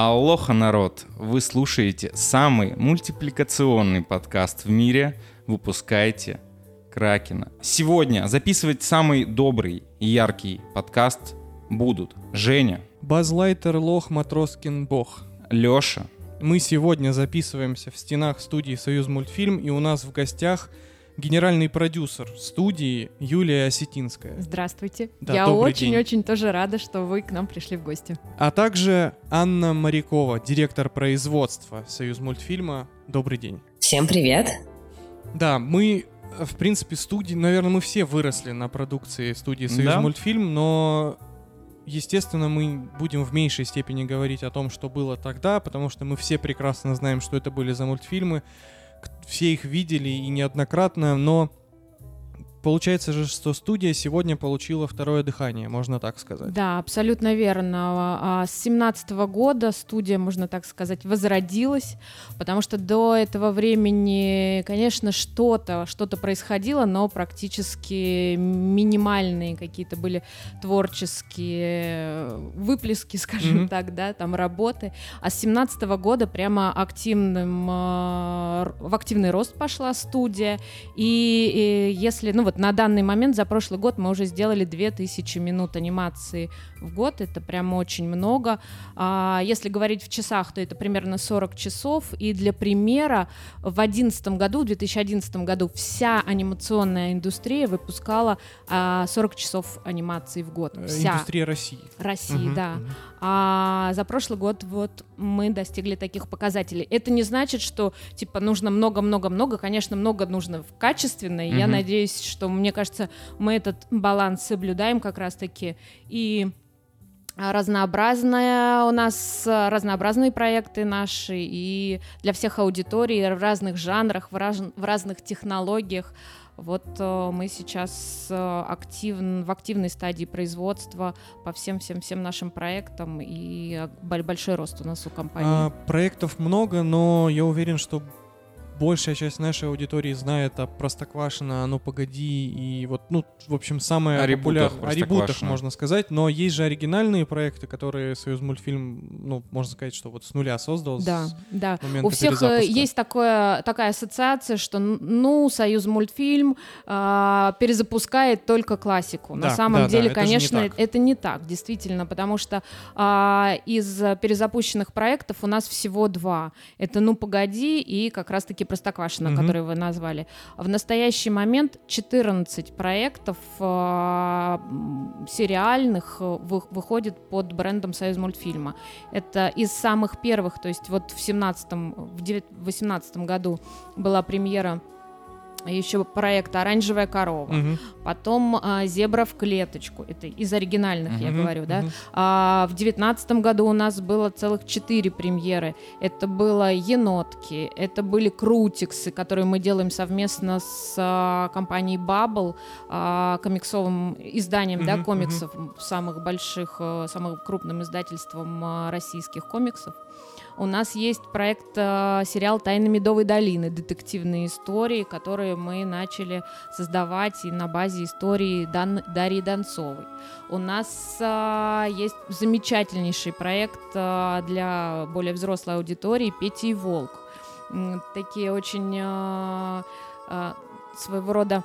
Алоха, народ! Вы слушаете самый мультипликационный подкаст в мире. Выпускайте Кракена. Сегодня записывать самый добрый и яркий подкаст будут Женя, Базлайтер Лох Матроскин Бог. Лёша, Мы сегодня записываемся в стенах студии «Союз мультфильм», и у нас в гостях генеральный продюсер студии Юлия Осетинская. Здравствуйте. Да, Я очень-очень тоже рада, что вы к нам пришли в гости. А также Анна Морякова, директор производства «Союз мультфильма». Добрый день. Всем привет! Да, мы, в принципе, студии, наверное, мы все выросли на продукции студии «Союз Да. мультфильм», но, естественно, мы будем в меньшей степени говорить о том, что было тогда, потому что мы все прекрасно знаем, что это были за мультфильмы, все их видели и неоднократно, но получается же, что студия сегодня получила второе дыхание, можно так сказать. Да, абсолютно верно. А С 17 года студия, можно так сказать, возродилась, потому что до этого времени, конечно, что-то что происходило, но практически минимальные какие-то были творческие выплески, скажем Мгм. так, да, там работы. А с 17 года прямо активным, э, в активный рост пошла студия. И, и если, ну вот на данный момент, за прошлый год мы уже сделали 2000 минут анимации в год, это прям очень много. А если говорить в часах, то это примерно 40 часов. И для примера, в 2011 году, в 2011 году вся анимационная индустрия выпускала а, 40 часов анимации в год. Вся. Индустрия России. России, Мгм, да. мгм. А за прошлый год вот мы достигли таких показателей. Это не значит, что типа нужно много-много-много. Конечно, много нужно в качественно. и Я надеюсь, что мне кажется, мы этот баланс соблюдаем как раз-таки. И а, разнообразная у нас а, разнообразные проекты наши и для всех аудиторий в разных жанрах, в, раз- в разных технологиях. Вот э, мы сейчас э, активн, в активной стадии производства по всем-всем-всем нашим проектам, и э, бо- большой рост у нас у компании. А, проектов много, но я уверен, что большая часть нашей аудитории знает о Простоквашино, «Ну погоди» и вот, ну, в общем, самое О ребутах популярное... О ребутах, можно сказать, но есть же оригинальные проекты, которые Союз мультфильм, ну, можно сказать, что вот с нуля создал. Да, с да. У всех э, есть такое, такая ассоциация, что ну Союз мультфильм а, перезапускает только классику. Да, На самом да, да, деле, это не конечно, это не так, действительно, потому что а, из э, перезапущенных проектов у нас всего два. Это ну погоди и как раз-таки Простоквашино, Мгм. который вы назвали. В настоящий момент 14 проектов м, сериальных э, вы- выходит под брендом Союз мультфильма. Это из самых первых, то есть вот в 17 в 18 году была премьера еще проекта «Оранжевая корова», Мгм, потом а, «Зебра в клеточку», это из оригинальных, я Мгм, говорю, да, а в девятнадцатом году у нас было целых четыре премьеры. Это было «Енотки», это были «Крутиксы», которые мы делаем совместно с а, компанией Bubble, а, комиксовым изданием да, Мгм, комиксов, самых больших, э, самым крупным издательством а, российских комиксов. У нас есть проект, э, сериал «Тайны Медовой долины», детективные истории, которые мы начали создавать и на базе истории Дан- Дарьи Донцовой. У нас а, есть замечательнейший проект а, для более взрослой аудитории «Петя и Волк». Такие очень а, а, своего рода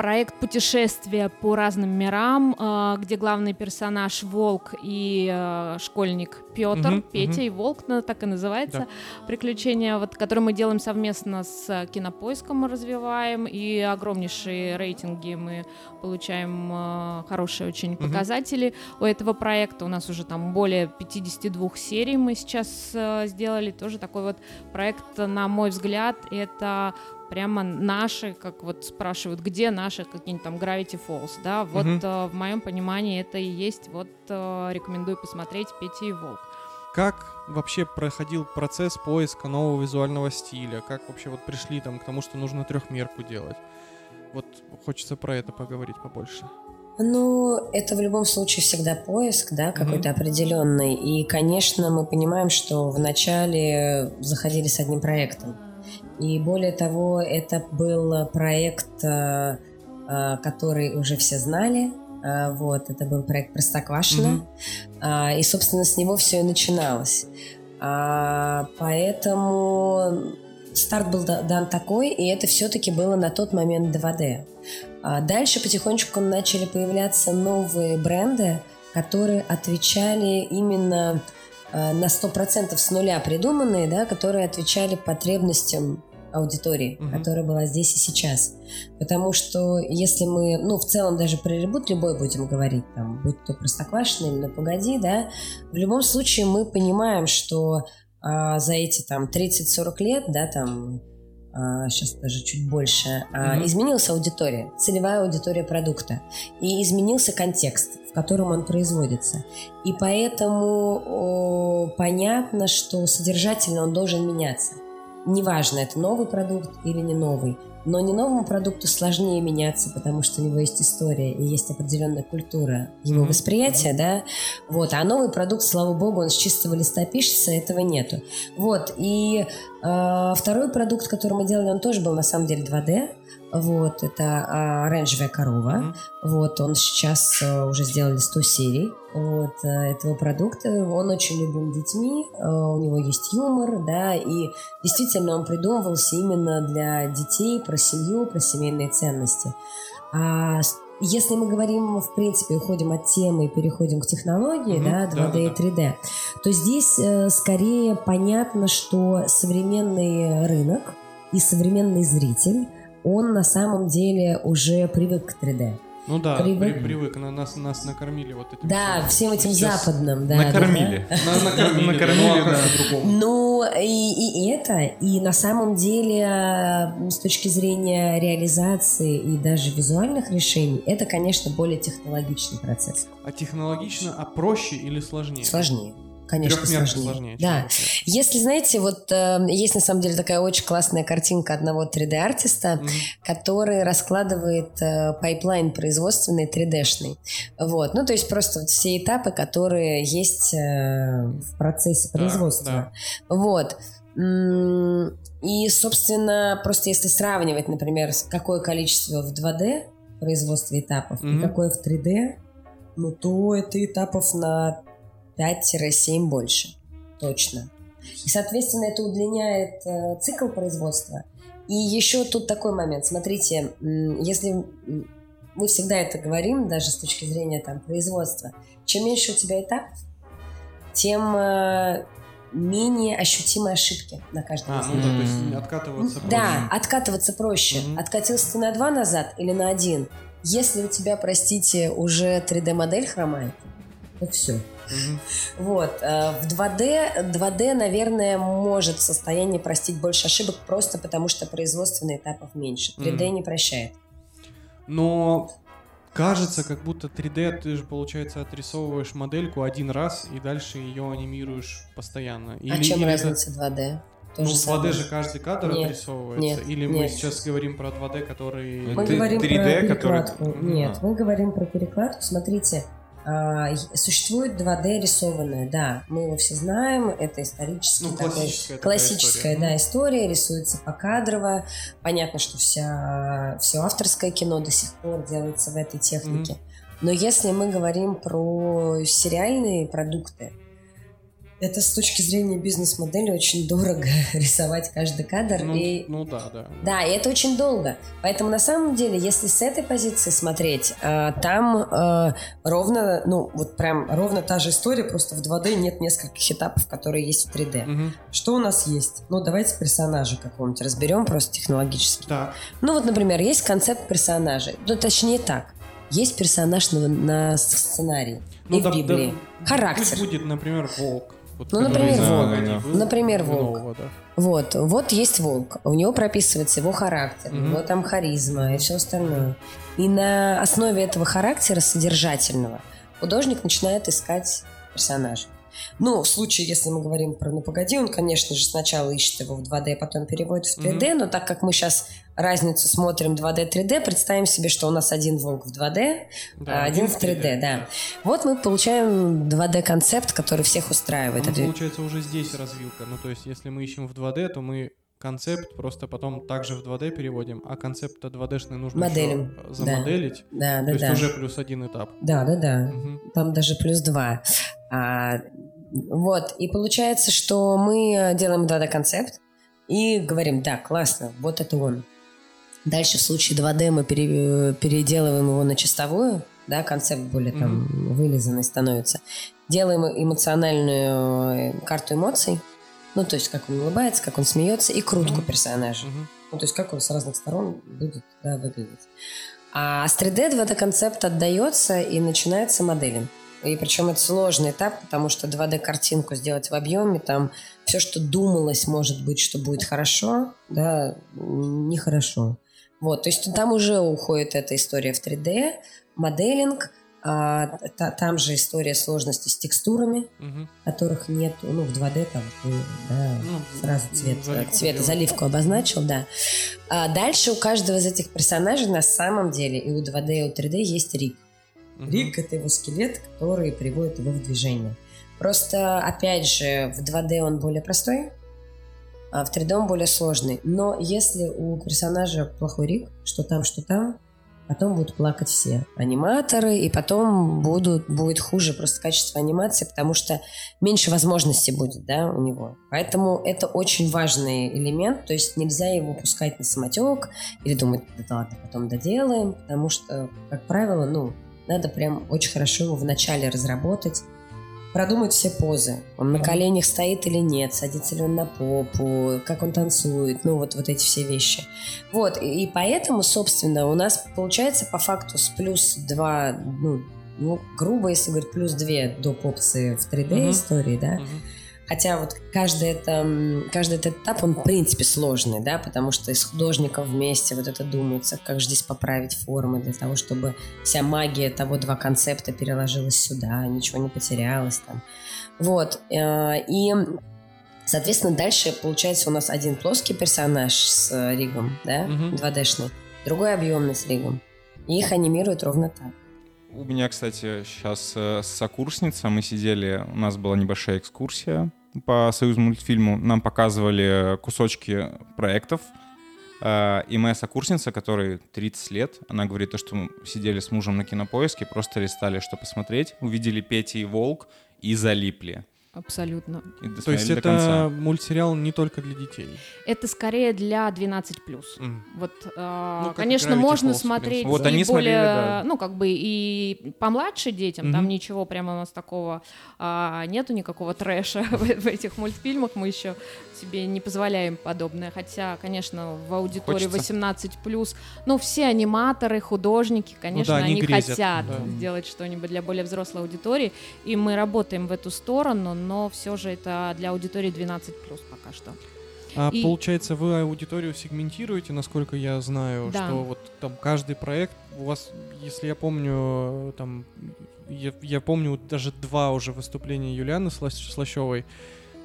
проект путешествия по разным мирам, а, где главный персонаж Волк и а, школьник Петр, Мгм, Петя мгм. и Волк, ну, так и называется, приключения, вот, которые мы делаем совместно с Кинопоиском, мы развиваем, и огромнейшие рейтинги мы получаем а, хорошие очень показатели у этого проекта. У нас уже там более 52 серий мы сейчас сделали. Тоже такой вот проект, на мой взгляд, это прямо наши, как вот спрашивают, где наши какие-нибудь там Gravity Falls, да, вот Мгм. э, в моем понимании это и есть, вот э, рекомендую посмотреть Петя и Волк. Как вообще проходил процесс поиска нового визуального стиля? Как вообще вот пришли там к тому, что нужно трехмерку делать? Вот хочется про это поговорить побольше. Ну, это в любом случае всегда поиск, да, какой-то определенный. И, конечно, мы понимаем, что вначале заходили с одним проектом. И более того, это был проект, э, э, который уже все знали, вот, это был проект Простоквашино. А, и, собственно, с него все и начиналось. Поэтому старт был дан такой, и это все-таки было на тот момент 2D. А дальше потихонечку начали появляться новые бренды, которые отвечали именно на 100% с нуля придуманные, да, которые отвечали потребностям аудитории, угу. которая была здесь и сейчас. Потому что если мы, ну, в целом даже про ребут любой будем говорить, там, будь то Простоквашино или Ну, погоди, да, в любом случае мы понимаем, что а, за эти там 30-40 лет, да, там сейчас даже чуть больше, а, mm-hmm. изменилась аудитория, целевая аудитория продукта, и изменился контекст, в котором он производится. И поэтому о, понятно, что содержательно он должен меняться. Неважно, это новый продукт или не новый. Но не новому продукту сложнее меняться, потому что у него есть история и есть определенная культура его mm-hmm. восприятия, да. Вот, а новый продукт, слава богу, он с чистого листа пишется, этого нету. Вот, и э, второй продукт, который мы делали, он тоже был на самом деле 2D. Вот, это а, оранжевая корова. Mm-hmm. Вот, он сейчас а, уже сделали 100 серий вот, а, этого продукта. Он очень любим детьми, а, у него есть юмор, да, и действительно он придумывался именно для детей, про семью, про семейные ценности. А если мы говорим, в принципе, уходим от темы и переходим к технологии, mm-hmm, да, 2D да, и 3D, то здесь э, скорее понятно, что современный рынок и современный зритель он на самом деле уже привык к 3D. Ну да, привык, при, привык. На, нас, нас накормили вот этим. Да, всем, этим Сейчас западным. Да, накормили. накормили, да. Ну, и, и это, и на самом деле, с точки зрения реализации и даже визуальных решений, это, конечно, более технологичный процесс. А технологично, а проще или сложнее? Сложнее конечно, сложнее. сложнее да. Если, знаете, вот э, есть на самом деле такая очень классная картинка одного 3D-артиста, mm-hmm. который раскладывает э, pipeline производственный 3D-шный. Вот. Ну, то есть просто вот все этапы, которые есть э, в процессе производства. Да, да. Вот. И, собственно, просто если сравнивать, например, какое количество в 2D производства этапов mm-hmm. и какое в 3D, ну, то это этапов на 5-7 больше. Точно. И, соответственно, это удлиняет э, цикл производства. И еще тут такой момент. Смотрите, если мы всегда это говорим, даже с точки зрения там, производства, чем меньше у тебя этапов, тем э, менее ощутимые ошибки на каждом а, ну, да, то есть откатываться проще. Да, откатываться проще. Mm-hmm. Откатился ты на два назад или на один. Если у тебя, простите, уже 3D-модель хромает, то все. Угу. Вот. Э, в 2D, 2D, наверное, может в состоянии простить больше ошибок просто потому, что производственных этапов меньше. 3D угу. не прощает. Но кажется, как будто 3D ты же, получается, отрисовываешь модельку один раз и дальше ее анимируешь постоянно. Или, а чем или разница 2D? То ну, в 2D же каждый кадр нет, отрисовывается. Нет, Или нет. мы сейчас говорим про 2D, который... Мы Ты, говорим 3D, про перекладку. Который... Нет, а. мы говорим про перекладку. Смотрите, а, существует 2D рисованное, да, мы его все знаем, это исторически ну, классическая, такой, классическая история. Да, история, рисуется покадрово, понятно, что вся, все авторское кино до сих пор делается в этой технике, mm-hmm. но если мы говорим про сериальные продукты, это с точки зрения бизнес-модели очень дорого рисовать каждый кадр. Ну, и... ну да, да. Да, и это очень долго. Поэтому на самом деле, если с этой позиции смотреть, э, там э, ровно, ну вот прям ровно та же история, просто в 2D нет нескольких этапов, которые есть в 3D. Угу. Что у нас есть? Ну давайте персонажа какого-нибудь разберем просто технологически. Да. Ну вот, например, есть концепт персонажа. Ну точнее так. Есть персонаж на, на сценарии ну, и да, в Библии. Да, Характер. Пусть будет, например, волк. Вот, ну, например, волк. Был, например, волк. Нового, да. Вот, вот есть волк. У него прописывается его характер, угу. его там харизма и все остальное. И на основе этого характера содержательного художник начинает искать персонажа. Ну, в случае, если мы говорим про «Ну, погоди», он, конечно же, сначала ищет его в 2D, а потом переводит в 3D, mm-hmm. но так как мы сейчас разницу смотрим 2D, 3D, представим себе, что у нас один волк в 2D, да, а один в 3D, 3D, да. Вот мы получаем 2D-концепт, который всех устраивает. Ну, получается, уже здесь развилка. Ну, то есть, если мы ищем в 2D, то мы концепт просто потом также в 2D переводим, а концепт 2D-шный нужно Моделим, еще да. замоделить. Да, То да, есть да. уже плюс один этап. Да, да, да. Мгм. Там даже плюс два. А, вот, и получается, что мы делаем 2D-концепт и говорим, да, классно, вот это он. Дальше в случае 2D мы пере- переделываем его на чистовую, да, концепт более там вылизанный становится. Делаем эмоциональную э, карту эмоций, ну, то есть как он улыбается, как он смеется, и крутку Мгм. персонажа. Мгм. Ну, то есть как он с разных сторон будет да, выглядеть. А с 3D 2D-концепт отдается и начинается моделинг. И причем это сложный этап, потому что 2D-картинку сделать в объеме, там все, что думалось, может быть, что будет хорошо, да, нехорошо. Вот, то есть там уже уходит эта история в 3D, моделинг, а, та- там же история сложности с текстурами, Мгм. которых нет, ну, в 2D там, ты, да, Ну, сразу цвет, заливку цвет заливку обозначил, да. А дальше у каждого из этих персонажей на самом деле и у 2D, и у 3D есть рик. Мгм. Рик — это его скелет, который приводит его в движение. Просто, опять же, в 2D он более простой, а в 3D он более сложный. Но если у персонажа плохой рик, что там, что там, потом будут плакать все аниматоры, и потом будут, будет хуже просто качество анимации, потому что меньше возможностей будет да, у него. Поэтому это очень важный элемент, то есть нельзя его пускать на самотек или думать, да ладно, потом доделаем, потому что, как правило, ну, надо прям очень хорошо его вначале разработать, продумать все позы. Он на коленях стоит или нет, садится ли он на попу, как он танцует, ну вот, вот эти все вещи. Вот, и, и поэтому, собственно, у нас получается по факту с плюс 2, ну, ну, грубо, если говорить, плюс 2 доп. опции в 3D Мгм. истории, да, Мгм. Хотя вот каждый, это, каждый этот этап, он в принципе сложный, да, потому что из художников вместе вот это думается, как же здесь поправить формы для того, чтобы вся магия того два концепта переложилась сюда, ничего не потерялось там. Вот. э, И, соответственно, дальше получается у нас один плоский персонаж с э, ригом, да, Мгм. 2D-шный, другой объемный с ригом. И их анимируют ровно так. У меня, кстати, сейчас сокурсница, мы сидели, у нас была небольшая экскурсия по союз мультфильму, нам показывали кусочки проектов, э, и моя сокурсница, которой 30 лет, она говорит, то, что мы сидели с мужем на кинопоиске, просто листали, что посмотреть, увидели Петя и Волк и залипли. Абсолютно. И То есть это конца. мультсериал не только для детей. Это скорее для 12+. М. Вот, э, Ну, конечно, можно Falls, смотреть Вот и они смотрели, более, да. ну, как бы и помладше детям, там Мгм. ничего прямо у нас такого а, нету, никакого трэша в, в этих мультфильмах, мы еще себе не позволяем подобное, хотя, конечно, в аудитории Хочется. 18+, ну, все аниматоры, художники, конечно, они они, грезят, хотят да. сделать что-нибудь для более взрослой аудитории, и мы работаем в эту сторону, но все же это для аудитории 12+, пока что. А И- получается, вы аудиторию сегментируете, насколько я знаю, Да. что вот там каждый проект у вас, если я помню, там я, я помню даже два уже выступления Юлианы Слащ- Слащевой.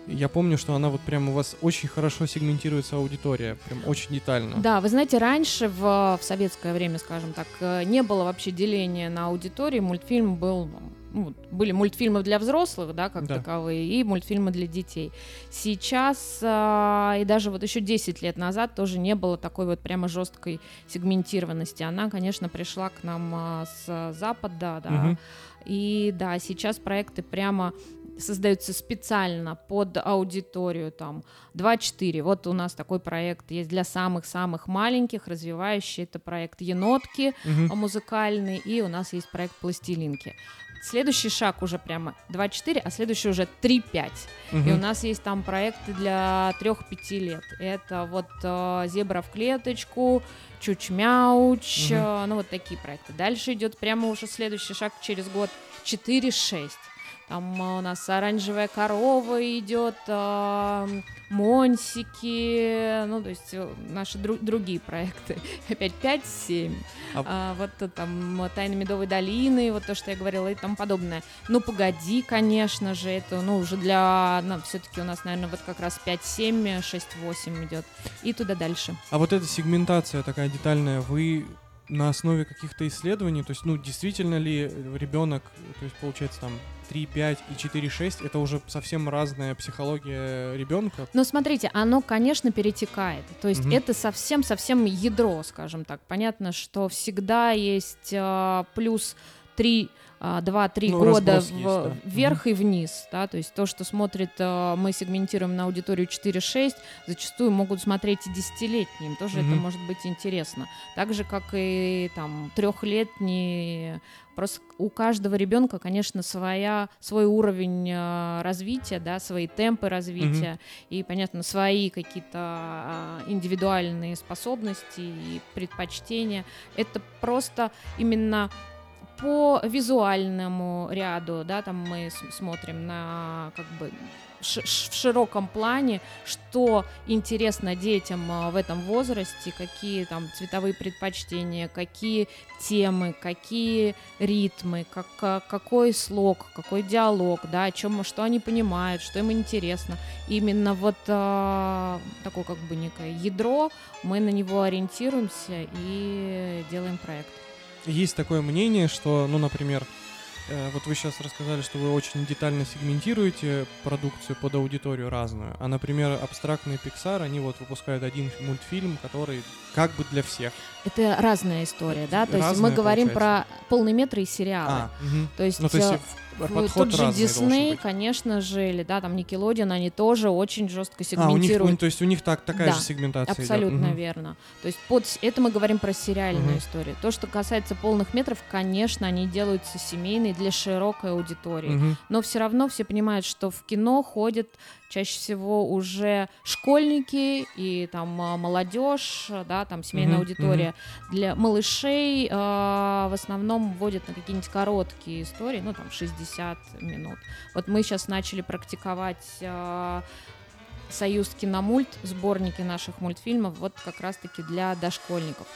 Я помню, что она вот прям у вас очень хорошо сегментируется аудитория, прям очень детально. Да, вы знаете, раньше в, в советское время, скажем так, э, не было вообще деления на аудитории. Мультфильм был, ну, были мультфильмы для взрослых, да, как Да. таковые, и мультфильмы для детей. Сейчас а, и даже вот еще 10 лет назад тоже не было такой вот прямо жесткой сегментированности. Она, конечно, пришла к нам а, с запада, да. Мгм. И да, сейчас проекты прямо создаются специально под аудиторию там 2-4. Вот у нас такой проект есть для самых-самых маленьких, развивающий. Это проект «Енотки» а, музыкальный, и у нас есть проект «Пластилинки». Следующий шаг уже прямо 2-4, а следующий уже 3-5. И у нас есть там проекты для 3-5 лет. Это вот э, «Зебра в клеточку», «Чуч-мяуч», Мгм. э, ну вот такие проекты. Дальше идет прямо уже следующий шаг через год 4-6. Там э, у нас оранжевая корова идет, э, Монсики, ну, то есть э, наши дру- другие проекты. Опять 5-7. А- А, вот там Тайны Медовой долины, вот то, что я говорила, и тому подобное. Ну, погоди, конечно же, это, ну, уже для, ну, все-таки у нас, наверное, вот как раз 5-7, 6-8 идет. И туда дальше. А вот эта сегментация такая детальная, вы на основе каких-то исследований, то есть, ну, действительно ли ребенок, то есть, получается, там, 3, 5 и 4, 6, это уже совсем разная психология ребенка. Но смотрите, оно, конечно, перетекает. То есть Мгм. это совсем-совсем ядро, скажем так. Понятно, что всегда есть а, плюс 3 2-3 Ну, года в- есть, да. вверх и вниз, да, то есть то, что смотрит, а, мы сегментируем на аудиторию 4-6, зачастую могут смотреть и десятилетние, им тоже это Мгм. может быть интересно. Так же, как и там трехлетние, просто у каждого ребенка, конечно, своя, свой уровень а, развития, да, свои темпы развития, и, понятно, свои какие-то а, индивидуальные способности и предпочтения. Это просто именно по визуальному ряду, да, там мы смотрим на как бы в широком плане, что интересно детям а, в этом возрасте, какие там цветовые предпочтения, какие темы, какие ритмы, как, а, какой слог, какой диалог, да, о чем, что они понимают, что им интересно. Именно вот а, такое как бы некое ядро, мы на него ориентируемся и делаем проект. Есть такое мнение, что, ну, например, э, вот вы сейчас рассказали, что вы очень детально сегментируете продукцию под аудиторию разную, а, например, абстрактный Pixar, они вот выпускают один мультфильм, который как бы для всех. Это разная история, да, то есть Разная, мы говорим получается. про полные метры и сериалы. А, мгм. То есть, ну, то есть подход тот же Дисней, конечно же, или да, там Никелодиан, они тоже очень жестко А, у них, сегментируют. то есть у них так, такая Да, же сегментация идет. Абсолютно Мгм. верно. То есть под это мы говорим про сериальную Мгм. историю. То, что касается полных метров, конечно, они делаются семейные для широкой аудитории. Мгм. Но все равно все понимают, что в кино ходят чаще всего уже школьники и там а, молодежь, да, там семейная Мгм, аудитория. Для малышей а, в основном вводят на какие-нибудь короткие истории, ну там 60 минут. Вот мы сейчас начали практиковать а, Союз киномульт, сборники наших мультфильмов, вот как раз-таки для дошкольников.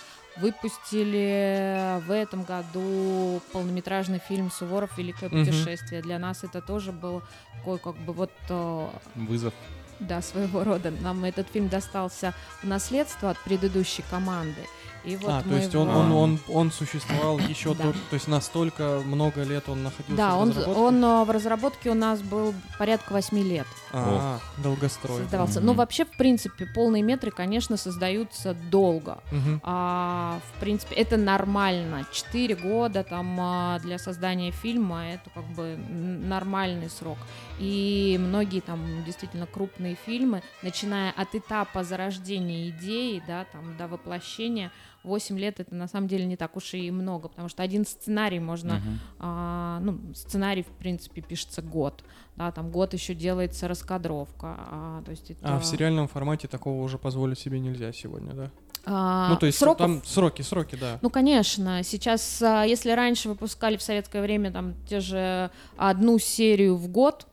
Выпустили в этом году полнометражный фильм «Суворов. Великое путешествие». Для нас это тоже был такой как бы вот э, Вызов. да, своего рода. Нам этот фильм достался в наследство от предыдущей команды. И вот а, то есть он, его- он, он, он существовал еще Да. до, то есть настолько много лет он находился Да, в он, разработке? он э, в разработке у нас был порядка восьми лет А, долгострой. создавался. Мгм. Но вообще, в принципе, полные метры, конечно, создаются долго. Мгм. А, в принципе, это нормально. Четыре года там а, для создания фильма это как бы нормальный срок. И многие там действительно крупные фильмы, начиная от этапа зарождения идеи, да, там до воплощения, 8 лет это на самом деле не так уж и много, потому что один сценарий можно Мгм. а, ну, сценарий, в принципе, пишется год. Да, там год еще делается раскадровка. А, то есть это, А в сериальном формате такого уже позволить себе нельзя сегодня, да? а, ну, то есть сроков там сроки, сроки, да. Ну, конечно, сейчас, а, если раньше выпускали в советское время там те же одну серию в год,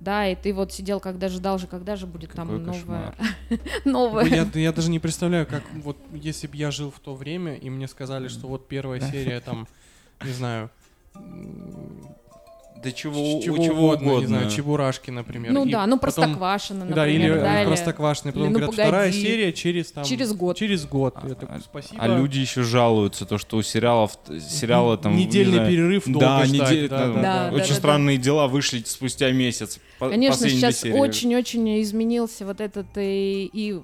да, и ты вот сидел, когда ждал же, когда же будет Какой там новая, кошмар. новая. Ну, Я, я даже не представляю, как вот если бы я жил в то время, и мне сказали, что вот первая серия там, не знаю, Да чего, чего, у чего угодно, угодно. не знаю, Чебурашки, например. Ну и да, ну потом- Простоквашино, Да, или например, э, да, или Простоквашино, потом или «Ну, говорят, вторая погоди». серия через там... Через год. Через год. А, Я такой, а- спасибо. А люди еще жалуются, то, что у сериалов, сериалы там... не Недельный знаю, перерыв долго да, ждать, недель- да, там да, да. очень Да, да, странные дела вышли спустя месяц. по- Конечно, сейчас очень-очень изменился вот этот и, и,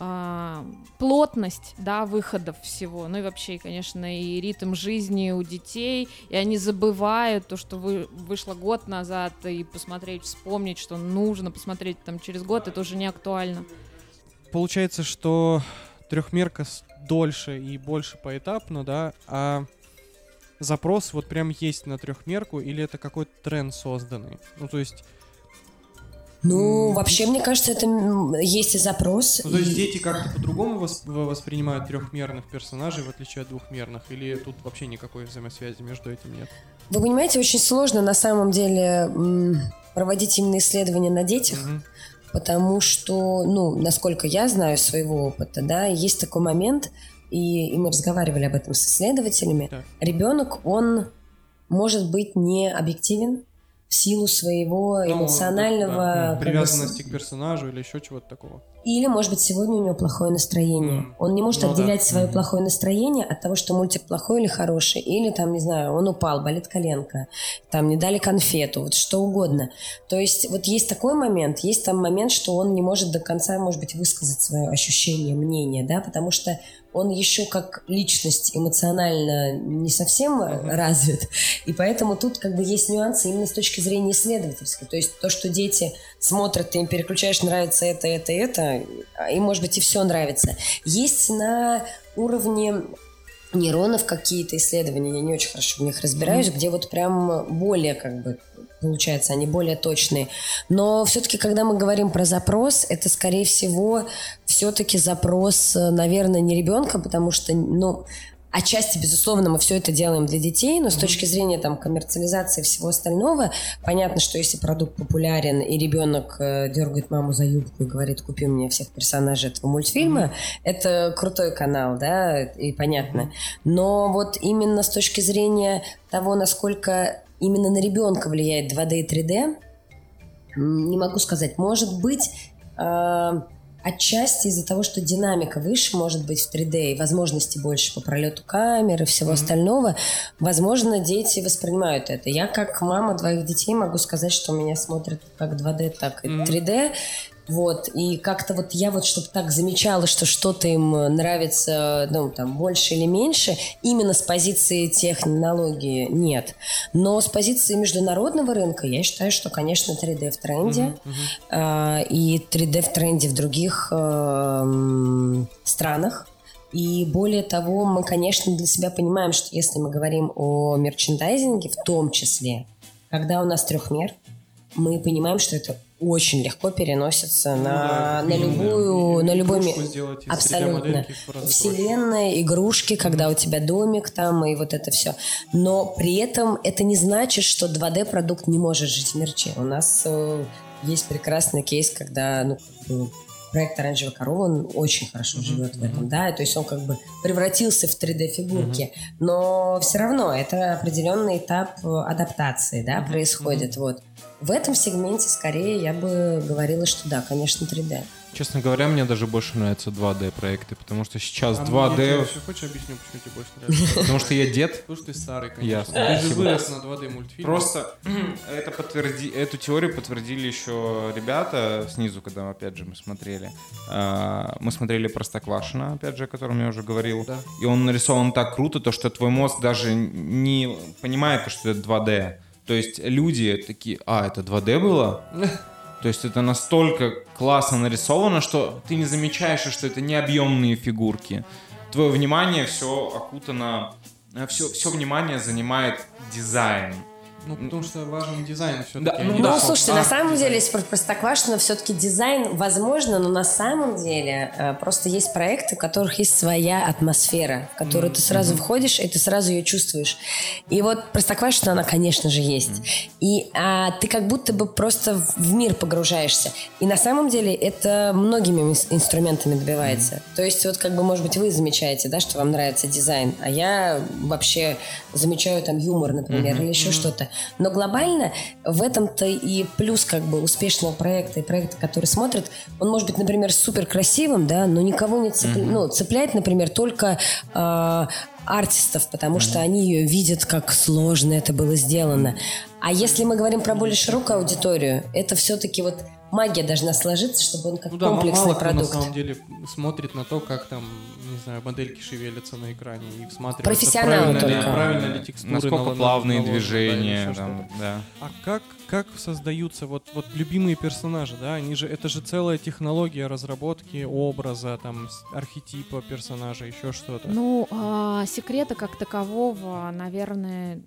а, плотность, да, выходов всего, ну и вообще, конечно, и ритм жизни у детей, и они забывают то, что вы, вышло год назад, и посмотреть, вспомнить, что нужно посмотреть там через год, это уже не актуально. Получается, что трехмерка дольше и больше поэтапно, да, а запрос вот прям есть на трехмерку или это какой-то тренд созданный? Ну, то есть, Ну, вообще, мне кажется, это есть и запрос. ну, то есть и- дети как-то по-другому воспринимают трехмерных персонажей, в отличие от двухмерных, или тут вообще никакой взаимосвязи между этим нет? Вы понимаете, очень сложно на самом деле проводить именно исследования на детях, Мгм. потому что, ну, насколько я знаю из своего опыта, да, есть такой момент, и, и мы разговаривали об этом с исследователями. Так. Ребенок, он может быть не объективен в силу своего Ну, эмоционального да, да, как бы, привязанности к персонажу или еще чего-то такого. Или, может быть, сегодня у него плохое настроение. Он не может Ну да. отделять свое плохое настроение от того, что мультик плохой или хороший. Или, там, не знаю, он упал, болит коленка. Там, не дали конфету, вот что угодно. То есть, вот есть такой момент. Есть там момент, что он не может до конца, может быть, высказать свое ощущение, мнение, да, потому что он еще как личность эмоционально не совсем развит, и поэтому тут как бы есть нюансы именно с точки зрения исследовательской. То есть то, что дети смотрят, ты им переключаешь, нравится это, это, это, им, может быть, и все нравится. Есть на уровне нейронов какие-то исследования, я не очень хорошо в них разбираюсь, где вот прям более как бы получается, они более точные. Но все-таки, когда мы говорим про запрос, это, скорее всего, все-таки запрос, э, наверное, не ребенка, потому что, ну, Отчасти, безусловно, мы все это делаем для детей, но с точки зрения там, коммерциализации и всего остального, понятно, что если продукт популярен, и ребенок э, дергает маму за юбку и говорит, купи мне всех персонажей этого мультфильма, это крутой канал, да, и понятно. Но вот именно с точки зрения того, насколько именно на ребенка влияет 2D и 3D, м, не могу сказать. Может быть, э, отчасти из-за того, что динамика выше может быть в 3D, и возможности больше по пролету камеры и всего остального, возможно, дети воспринимают это. Я как мама двоих детей могу сказать, что меня смотрят как 2D, так и 3D. Вот, и как-то вот я вот, чтобы так замечала, что что-то им нравится, ну, там, больше или меньше, именно с позиции технологии нет. Но с позиции международного рынка я считаю, что, конечно, 3D в тренде, а, и 3D в тренде в других эм, странах. И более того, мы, конечно, для себя понимаем, что если мы говорим о мерчендайзинге, в том числе, когда у нас трехмер, мы понимаем, что это очень легко переносится на, на любую, на любой ми- Абсолютно. 3D-модельки в разы проще. Вселенная, игрушки, когда у тебя домик там и вот это все. Но при этом это не значит, что 2D-продукт не может жить в мерче. У нас э, есть прекрасный кейс, когда ну, проект «Оранжевая корова», он очень хорошо живет в этом, да, то есть он как бы превратился в 3D-фигурки, но все равно это определенный этап э, адаптации, да, происходит, вот. В этом сегменте скорее я бы говорила, что да, конечно, 3D. Честно говоря, мне даже больше нравятся 2D проекты, потому что сейчас А 2D, Если хочешь, объясню, почему тебе больше нравится. потому что я дед. Потому что ты старый, конечно. Ясно. Ты же вырос на 2D мультфильме. Просто это подтверди... эту теорию подтвердили еще ребята снизу, когда, опять же, мы смотрели. А, Мы смотрели Простоквашино, опять же, о котором я уже говорил. Да. И он нарисован так круто, то, что твой мозг даже не понимает, что это 2D. То есть люди такие, а, это 2D было? То есть это настолько классно нарисовано, что ты не замечаешь, что это не объемные фигурки. Твое внимание все окутано, все, все внимание занимает дизайн. Ну, потому что важен дизайн все-таки. Да, ну Ну, да, слушайте, а, на самом деле, если про Простоквашино все-таки дизайн возможно, но на самом деле э, просто есть проекты, у которых есть своя атмосфера, в которую ты сразу входишь, и ты сразу ее чувствуешь. И вот Простоквашино, она, конечно же, есть. И а, ты как будто бы просто в мир погружаешься. И на самом деле это многими ин- инструментами добивается. То есть вот как бы, может быть, вы замечаете, да, что вам нравится дизайн, а я вообще замечаю там юмор, например, или еще что-то. Но глобально в этом-то и плюс как бы успешного проекта и проекта, который смотрит, он может быть, например, супер красивым, да, но никого не цепля- ну, цепляет, например, только а, артистов, потому что они ее видят, как сложно это было сделано. А если мы говорим про более широкую аудиторию, это все-таки вот магия должна сложиться, чтобы он как Ну да, м- комплексный мало кто на продукт. самом деле смотрит на то, как там, не знаю, модельки шевелятся на экране и всматриваются, Профессионалы правильно ли, правильно ли текстуры Насколько плавные наложены, да, движения. еще там, да. А как, как создаются вот, вот любимые персонажи, да? Они же, это же целая технология разработки образа, там, архетипа персонажа, еще что-то. Ну, а, секрета как такового, наверное,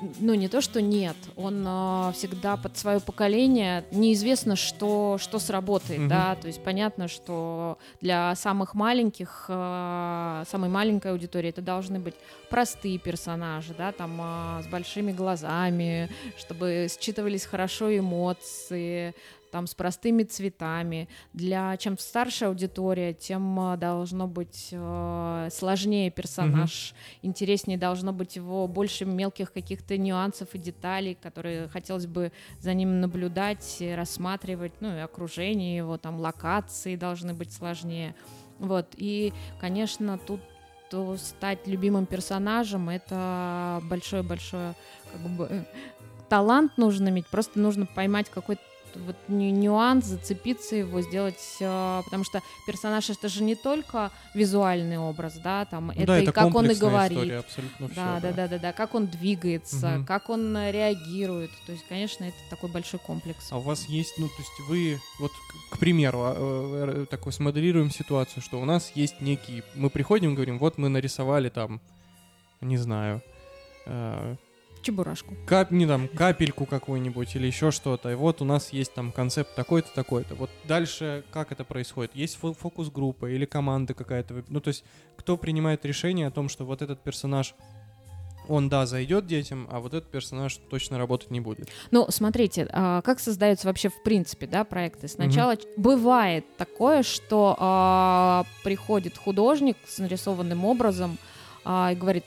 ну не то, что нет, он а, всегда под свое поколение. Неизвестно, что что сработает, Мгм. да, то есть понятно, что для самых маленьких, а, самой маленькой аудитории это должны быть простые персонажи, да, там а, с большими глазами, чтобы считывались хорошо эмоции, там с простыми цветами. Для чем старше аудитория, тем э, должно быть э, сложнее персонаж, угу. интереснее должно быть его больше мелких каких-то нюансов и деталей, которые хотелось бы за ним наблюдать, рассматривать, ну и окружение его, там локации должны быть сложнее. Вот, и, конечно, тут стать любимым персонажем это большое-большое как бы талант нужно иметь, просто нужно поймать какой-то вот нюанс, зацепиться его, сделать, э, потому что персонаж это же не только визуальный образ, да, там ну, это, да, это и как он и говорит, история, абсолютно да, все, да, да, да, да, да, как он двигается, угу. как он реагирует, то есть, конечно, это такой большой комплекс. А у вас есть, ну, то есть вы, вот, к примеру, а, э, э, такой смоделируем ситуацию, что у нас есть некий, мы приходим, говорим, вот мы нарисовали там, не знаю, Чебурашку. Кап, не там, капельку какую-нибудь или еще что-то. И вот у нас есть там концепт такой-то, такой-то. Вот дальше как это происходит? Есть фокус-группа или команда какая-то? Ну, то есть, кто принимает решение о том, что вот этот персонаж он, да, зайдет детям, а вот этот персонаж точно работать не будет. Ну, смотрите, а, как создаются вообще в принципе, да, проекты. Сначала угу. бывает такое, что а, приходит художник с нарисованным образом а, и говорит,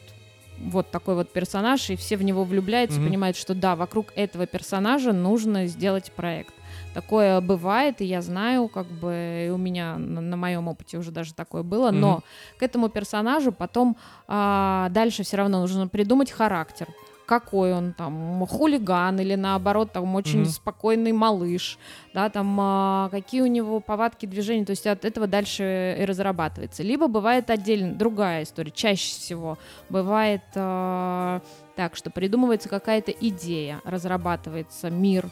вот такой вот персонаж, и все в него влюбляются, mm-hmm. понимают, что да, вокруг этого персонажа нужно сделать проект. Такое бывает, и я знаю, как бы и у меня на, на моем опыте уже даже такое было, mm-hmm. но к этому персонажу потом а, дальше все равно нужно придумать характер какой он там, хулиган или наоборот там очень mm-hmm. спокойный малыш, да, там а, какие у него повадки движения, то есть от этого дальше и разрабатывается. Либо бывает отдельно другая история, чаще всего бывает а, так, что придумывается какая-то идея, разрабатывается мир,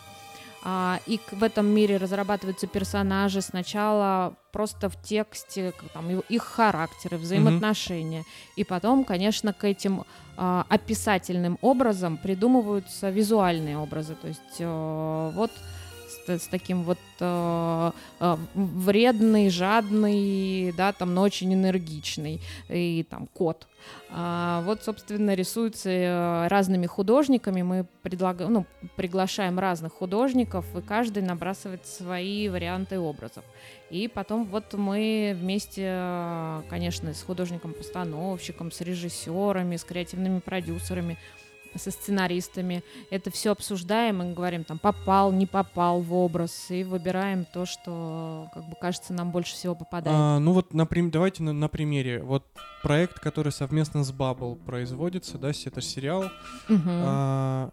а, и в этом мире разрабатываются персонажи сначала просто в тексте, там, их характеры, взаимоотношения. Mm-hmm. И потом, конечно, к этим а, описательным образом придумываются визуальные образы. То есть а, вот с, с таким вот э, э, вредный, жадный, да, там, но очень энергичный, и там кот. А, вот, собственно, рисуются э, разными художниками. Мы предлагаем, ну, приглашаем разных художников, и каждый набрасывает свои варианты образов. И потом вот мы вместе, э, конечно, с художником-постановщиком, с режиссерами, с креативными продюсерами со сценаристами. Это все обсуждаем и говорим, там, попал, не попал в образ, и выбираем то, что, как бы, кажется, нам больше всего попадает. А, ну вот, например, давайте на, на примере. Вот проект, который совместно с Bubble производится, да, это сериал. Угу. А,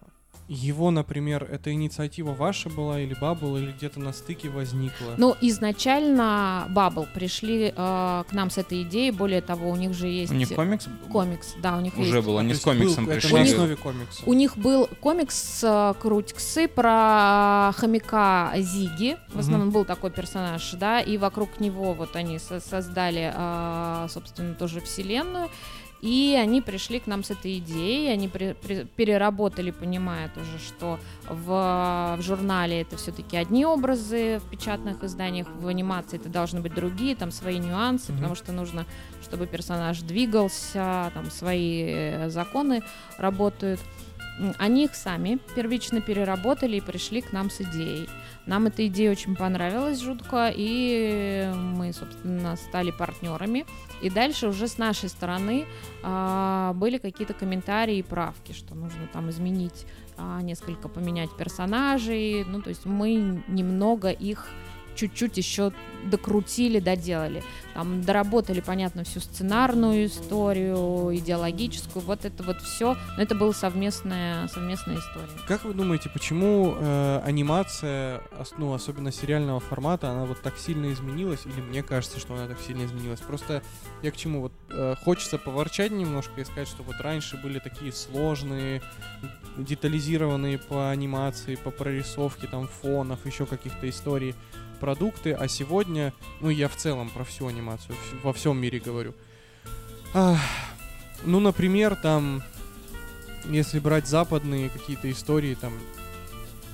его, например, эта инициатива ваша была или Bubble, или где-то на стыке возникла? Ну, изначально Bubble пришли э, к нам с этой идеей, более того, у них же есть... У них комикс? Комикс, да, у них Уже есть. был, они с комиксом был, пришли. Это на основе комикса. У них был комикс э, Крутиксы про хомяка Зиги, в основном угу. был такой персонаж, да, и вокруг него вот они со создали, э, собственно, тоже вселенную, и они пришли к нам с этой идеей, они при, при, переработали, понимая тоже, что в, в журнале это все-таки одни образы, в печатных изданиях, в анимации это должны быть другие, там свои нюансы, mm-hmm. потому что нужно, чтобы персонаж двигался, там свои э, законы работают. Они их сами первично переработали и пришли к нам с идеей. Нам эта идея очень понравилась жутко, и мы, собственно, стали партнерами. И дальше уже с нашей стороны а, были какие-то комментарии и правки, что нужно там изменить а, несколько, поменять персонажей. Ну, то есть мы немного их чуть-чуть еще докрутили, доделали. Там доработали, понятно, всю сценарную историю, идеологическую, вот это вот все. Но это была совместная, совместная история. Как вы думаете, почему э, анимация, ну, особенно сериального формата, она вот так сильно изменилась? Или мне кажется, что она так сильно изменилась? Просто я к чему? Вот э, хочется поворчать немножко и сказать, что вот раньше были такие сложные, детализированные по анимации, по прорисовке там фонов, еще каких-то историй продукты, а сегодня, ну я в целом про всю анимацию, во всем мире говорю. Ну, например, там, если брать западные какие-то истории, там,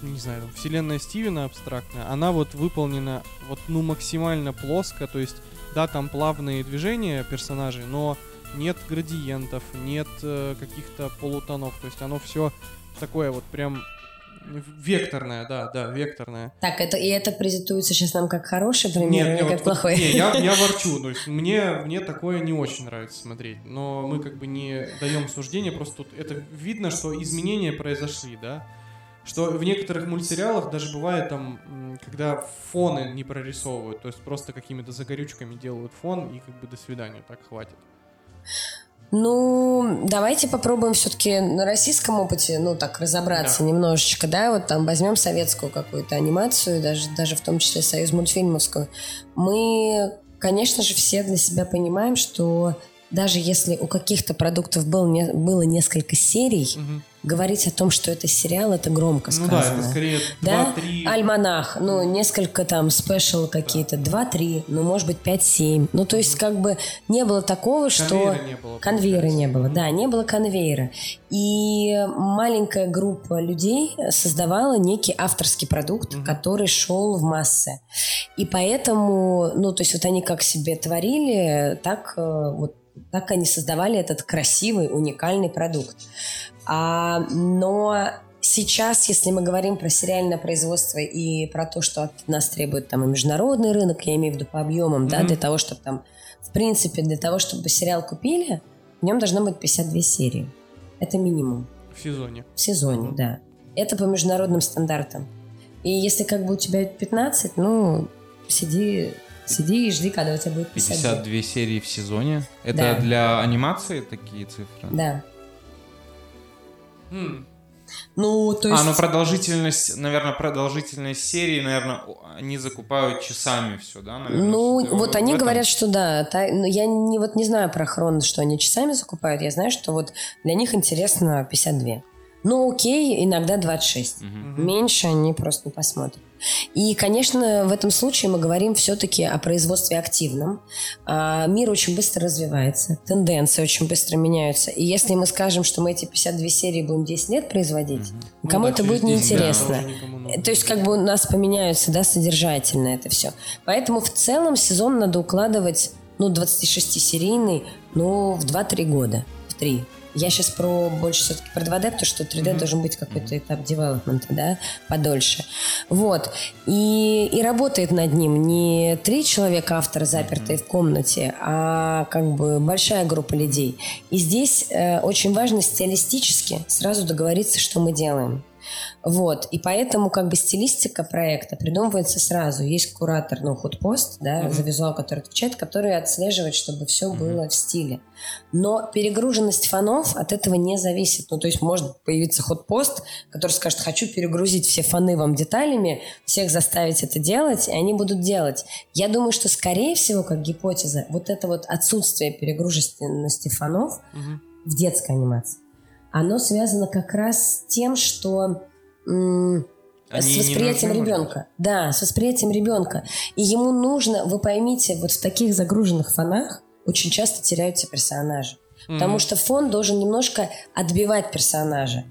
не знаю, вселенная Стивена абстрактная, она вот выполнена вот, ну, максимально плоско, то есть, да, там плавные движения персонажей, но нет градиентов, нет э, каких-то полутонов, то есть оно все такое вот прям Векторная, да, да, векторная. Так, это и это презентуется сейчас нам как хороший пример Нет, или не, как вот- плохой? не, я, я ворчу, то есть мне, мне такое не очень нравится смотреть, но мы как бы не даем суждения, просто тут это видно, что изменения произошли, да, что в некоторых мультсериалах даже бывает там, когда фоны не прорисовывают, то есть просто какими-то загорючками делают фон и как бы до свидания, так хватит. Ну, давайте попробуем все-таки на российском опыте, ну, так, разобраться Да. немножечко, да, вот там возьмем советскую какую-то анимацию, даже, даже в том числе союз мультфильмовскую. Мы, конечно же, все для себя понимаем, что даже если у каких-то продуктов был не- было несколько серий, Мгм. Говорить о том, что это сериал, это громко Ну сказано. да, это скорее Да? 2-3... Альманах, ну, несколько там спешл какие-то, 2-3, ну, может быть, 5-7. Ну, то есть, как бы не было такого, что... Конвейера не было, Конвейера получается. не было, да, не было конвейера. И маленькая группа людей создавала некий авторский продукт, который шел в массы. И поэтому, ну, то есть, вот они как себе творили, так э, вот так они создавали этот красивый, уникальный продукт. А, но сейчас, если мы говорим про сериальное производство и про то, что от нас требует там и международный рынок, я имею в виду по объемам, да, Мгм. для того, чтобы там, в принципе, для того, чтобы сериал купили, в нем должно быть 52 серии. Это минимум. В сезоне. В сезоне, Мгм. да. Это по международным стандартам. И если как бы у тебя 15, ну, сиди, сиди и жди, когда у тебя будет 52. 52 серии в сезоне. Это Да. для анимации такие цифры? Да. М, Ну, то есть... А, ну продолжительность, наверное, продолжительность серии, наверное, они закупают часами все, да? наверное, Ну, что- вот они этом? говорят, что да. та- но я не, вот не знаю про хрон, что они часами закупают. Я знаю, что вот для них интересно 52. Ну, окей, иногда 26. Мгм. Меньше они просто не посмотрят. И, конечно, в этом случае мы говорим все-таки о производстве активном. А, Мир очень быстро развивается, тенденции очень быстро меняются. И если мы скажем, что мы эти 52 серии будем 10 лет производить, Ну кому да, это будет 10 лет неинтересно. нужно То есть как бы у нас поменяются, да, содержательно это все. Поэтому в целом сезон надо укладывать, ну, 26-серийный, ну, в 2-3 года, в 3. Я сейчас про больше все-таки про 2D, потому что 3D должен быть какой-то этап девелопмента, да, подольше. Вот. И, и работает над ним не три человека автора, запертые в комнате, а как бы большая группа людей. И здесь э, очень важно стилистически сразу договориться, что мы делаем. Вот, и поэтому как бы стилистика проекта придумывается сразу. Есть куратор, ну, худпост, да, за визуал, который отвечает, который отслеживает, чтобы все было в стиле. Но перегруженность фанов от этого не зависит. Ну, то есть может появиться худпост, который скажет, хочу перегрузить все фаны вам деталями, всех заставить это делать, и они будут делать. Я думаю, что, скорее всего, как гипотеза, вот это вот отсутствие перегруженности фанов в детской анимации, оно связано как раз с тем, что Они с восприятием нужны, ребенка. Да, с восприятием ребенка. И ему нужно, вы поймите, вот в таких загруженных фонах очень часто теряются персонажи. Потому что фон должен немножко отбивать персонажа.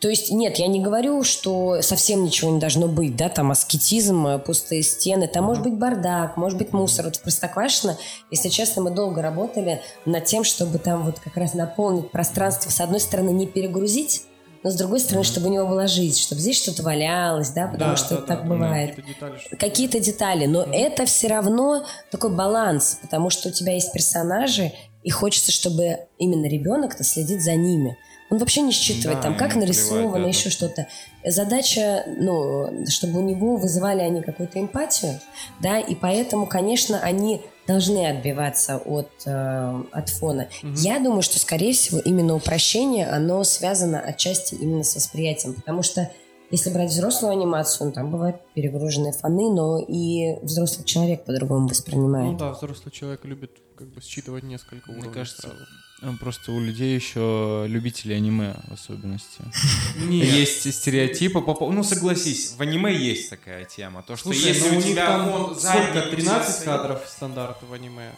То есть, нет, я не говорю, что совсем ничего не должно быть, да, там аскетизм, э, пустые стены, там может быть бардак, может быть мусор. Вот в Простоквашино, если честно, мы долго работали над тем, чтобы там вот как раз наполнить пространство, с одной стороны, не перегрузить, но с другой стороны, чтобы у него была жизнь, чтобы здесь что-то валялось, да, потому Да, что да, так да, бывает. какие-то детали, какие-то детали, но это все равно такой баланс, потому что у тебя есть персонажи, и хочется, чтобы именно ребенок-то следит за ними. Он вообще не считывает Да, там, как нарисовано, плевать, да, еще что-то. Задача, ну, чтобы у него вызывали они какую-то эмпатию, да, и поэтому, конечно, они должны отбиваться от, э, от фона. Я думаю, что, скорее всего, именно упрощение, оно связано отчасти именно с восприятием, потому что если брать взрослую анимацию, ну, там бывают перегруженные фоны, но и взрослый человек по-другому воспринимает. Ну да, взрослый человек любит как бы считывать несколько Мне уровней кажется, сразу. просто у людей еще любители аниме в особенности. Нет. Есть стереотипы по поводу... Ну, согласись, в аниме есть такая тема. То, что Слушай, если ну у у них тебя там сколько? задний, 13 у тебя кадров стандарт в аниме.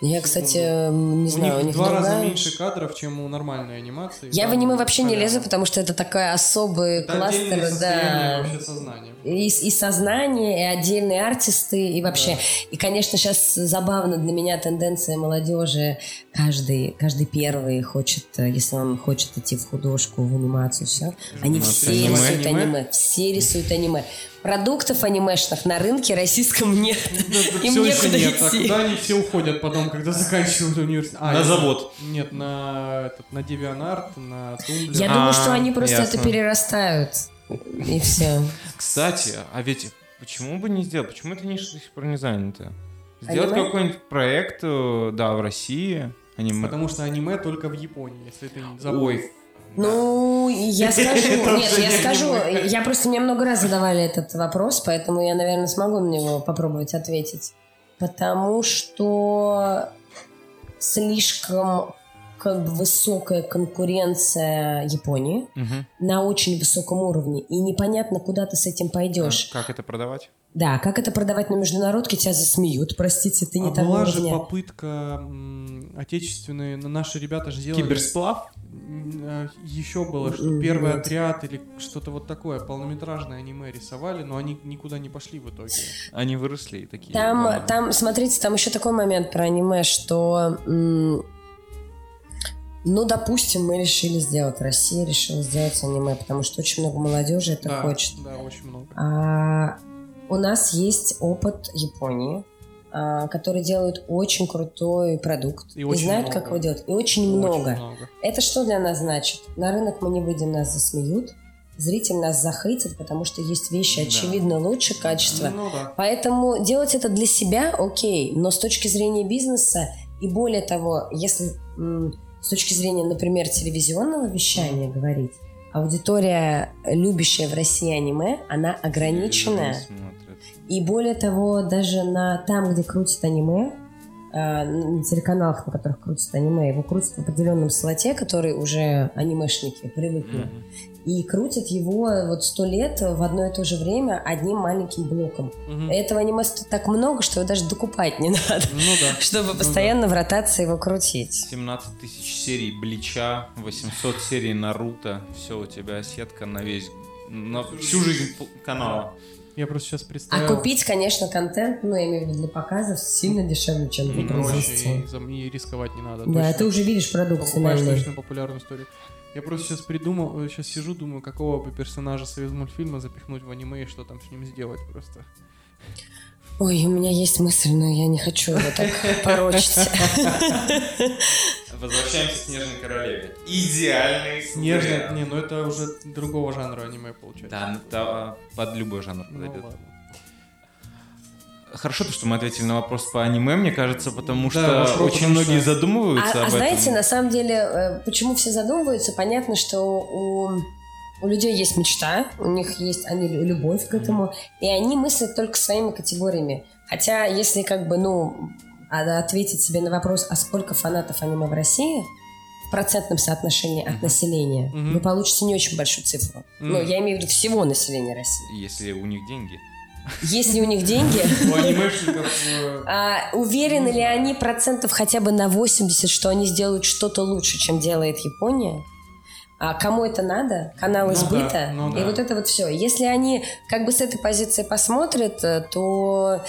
Я, кстати, не у знаю, них у них два раза другая. меньше кадров, чем у нормальной анимации. Я в аниме вообще не лезу, потому что это такой особый Это кластер, да. вообще. И, и сознание, и отдельные артисты, и вообще. И, конечно, сейчас забавно для меня тенденция молодежи. Каждый, каждый первый хочет, э, если он хочет идти в художку, в анимацию, все. Они Ну, все рисуют Аниме? аниме. Все рисуют аниме. Продуктов анимешных на рынке российском нет. Им Все еще некуда нет. А идти. куда они все уходят потом, когда заканчивают университет? А, На завод. Нет, на, этот, на DeviantArt, на Tumblr. Я А, думаю, что они просто ясно. это перерастают. И все. Кстати, а ведь почему бы не сделать? Почему это ниша до сих пор не занята? Сделать Аниме? какой-нибудь проект, э, да, в России, аниме. Потому что аниме только в Японии, если ты не забыл. Ой, Ну, я скажу, нет, я скажу, я просто мне много раз задавали этот вопрос, поэтому я, наверное, смогу на него попробовать ответить. Потому что слишком как бы высокая конкуренция Японии Мгм. на очень высоком уровне, и непонятно, куда ты с этим пойдешь. Как это продавать? Да, как это продавать на международке, тебя засмеют, простите, ты не а того была же попытка отечественные, ну, наши ребята же делали... Киберсплав? Еще было, что первый нет. отряд или что-то вот такое, полнометражное аниме рисовали, но они никуда не пошли в итоге. Они выросли и такие. Там, ладно. там, смотрите, там еще такой момент про аниме, что, ну, допустим, мы решили сделать, Россия решила сделать аниме, потому что очень много молодежи это да, хочет. Да, очень много. А, у нас есть опыт Японии, а, которые делают очень крутой продукт И и, очень знают, много. как его делать. И очень Очень много. много. Это что для нас значит? На рынок мы не выйдем, нас засмеют. Зритель нас захейтит, потому что есть вещи, Да. очевидно, лучше качества. Ну да. Поэтому делать это для себя окей, но с точки зрения бизнеса и более того, если м, с точки зрения, например, телевизионного вещания говорить, аудитория, любящая в России аниме, она ограниченная. И более того, даже на там, где крутят аниме, а, на телеканалах, на которых крутят аниме, его крутят в определенном слоте, который уже анимешники привыкли. Мгм. И крутят его вот сто лет в одно и то же время одним маленьким блоком. Мгм. Этого аниме так много, что его даже докупать не надо, Ну да. чтобы Ну постоянно в ротации его крутить. 17 тысяч серий Блича, 800 серий Наруто. Все, у тебя сетка на весь... На всю жизнь канала. Я просто сейчас А представил... купить, конечно, контент, ну, я имею в виду для показов, сильно дешевле, чем и производства. и, и рисковать не надо. Да, точно. ты уже видишь продукт покупаешь финальный. точно популярную историю. Я просто сейчас придумал, сейчас сижу, думаю, какого бы персонажа союз мультфильма запихнуть в аниме и что там с ним сделать просто. Ой, у меня есть мысль, но я не хочу его так порочить. Возвращаемся к Снежной Королеве. Идеальный Снежная, не, ну это уже другого жанра аниме получается. Да, ну, да, под любой жанр Ну подойдет. ладно. Хорошо, то, что мы ответили на вопрос по аниме, мне кажется, потому Да, что вопрос, очень потому многие что- задумываются А, об а этом. знаете, на самом деле, э, почему все задумываются? Понятно, что у, у людей есть мечта, у них есть они, лю- любовь к этому, и они мыслят только своими категориями. Хотя, если как бы, ну, а- ответить себе на вопрос, а сколько фанатов аниме в России в процентном соотношении от Мгм. населения, Мгм. вы получите не очень большую цифру. Ну, Мгм. я имею в виду всего населения России. Если у них деньги. Если у них деньги, У анимешников э, А, уверены ли они процентов хотя бы на 80, что они сделают что-то лучше, чем делает Япония? А кому это надо? Канал Ну да, избыта? ну И да. вот это вот все. Если они как бы с этой позиции посмотрят, э, то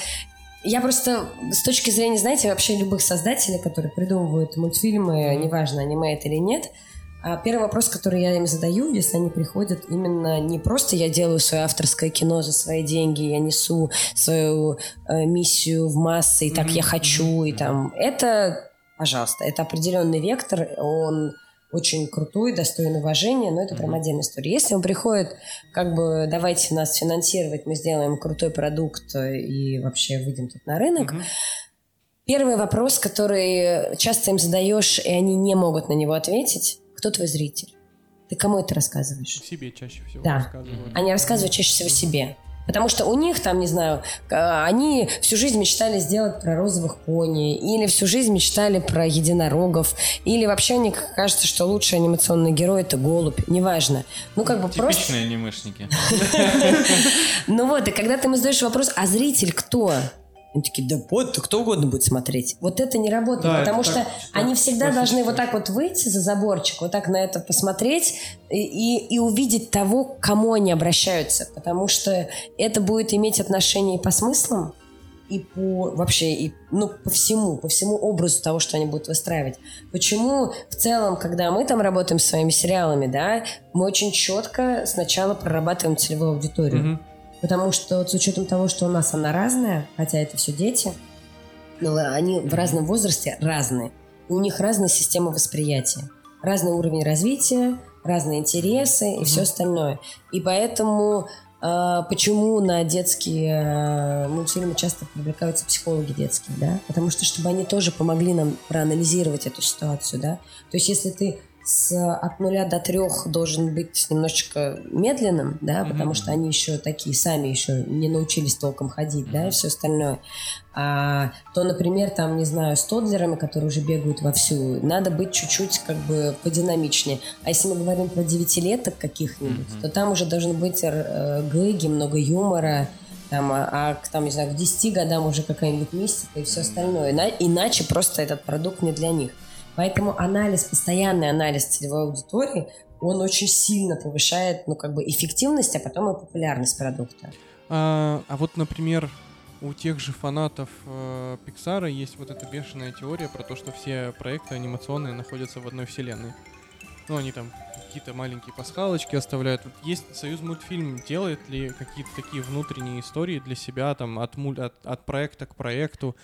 я просто с точки зрения, знаете, вообще любых создателей, которые придумывают мультфильмы, неважно, аниме это или нет, а первый вопрос, который я им задаю, если они приходят, именно не просто я делаю свое авторское кино за свои деньги, я несу свою э, миссию в массы, и так Мгм, я хочу, и там. Это, пожалуйста, это определенный вектор, он очень крутой, достоин уважения, но это прям Мгм. отдельная история. Если он приходит, как бы, давайте нас финансировать, мы сделаем крутой продукт и вообще выйдем тут на рынок. Первый вопрос, который часто им задаешь, и они не могут на него ответить. Кто твой зритель? Ты кому это рассказываешь? себе чаще всего Да. рассказывают. Они рассказывают чаще всего себе. Потому что у них там, не знаю, они всю жизнь мечтали сделать про розовых пони, или всю жизнь мечтали про единорогов, или вообще они кажется, что лучший анимационный герой это голубь, неважно. Ну как бы просто... Типичные анимешники. Ну вот, и когда ты ему задаешь вопрос, а зритель кто? Они такие, да вот, кто угодно будет смотреть. Вот это не работает, Да, потому что так, они всегда должны вот так вот выйти за заборчик, вот так на это посмотреть и, и, и увидеть того, к кому они обращаются. Потому что это будет иметь отношение и по смыслам, и по вообще, и, ну, по всему, по всему образу того, что они будут выстраивать. Почему в целом, когда мы там работаем с своими сериалами, да, мы очень четко сначала прорабатываем целевую аудиторию. Мгм. Потому что вот с учетом того, что у нас она разная, хотя это все дети, но они в разном возрасте разные. И у них разная система восприятия, разный уровень развития, разные интересы и все остальное. И поэтому а, почему на детские а, мультфильмы часто привлекаются психологи детские, да? Потому что чтобы они тоже помогли нам проанализировать эту ситуацию, да? То есть если ты с, от нуля до трех должен быть немножечко медленным, да, потому что они еще такие сами еще не научились толком ходить, да, и все остальное. А, то, например, там, не знаю, с тодлерами, которые уже бегают вовсю, надо быть чуть-чуть как бы подинамичнее. А если мы говорим про девятилеток каких-нибудь, то там уже должны быть э, гэги, много юмора, там, а, а к, там, не знаю, к 10 годам уже какая-нибудь мистика и все остальное. Ина- иначе просто этот продукт не для них. Поэтому анализ, постоянный анализ целевой аудитории, он очень сильно повышает, ну, как бы эффективность, а потом и популярность продукта. А, а вот, например, у тех же фанатов э, Pixar есть вот эта бешеная теория про то, что все проекты анимационные находятся в одной вселенной. Ну, они там какие-то маленькие пасхалочки оставляют. Вот есть Союз мультфильм, делает ли какие-то такие внутренние истории для себя, там, от, муль- от, от проекта к проекту?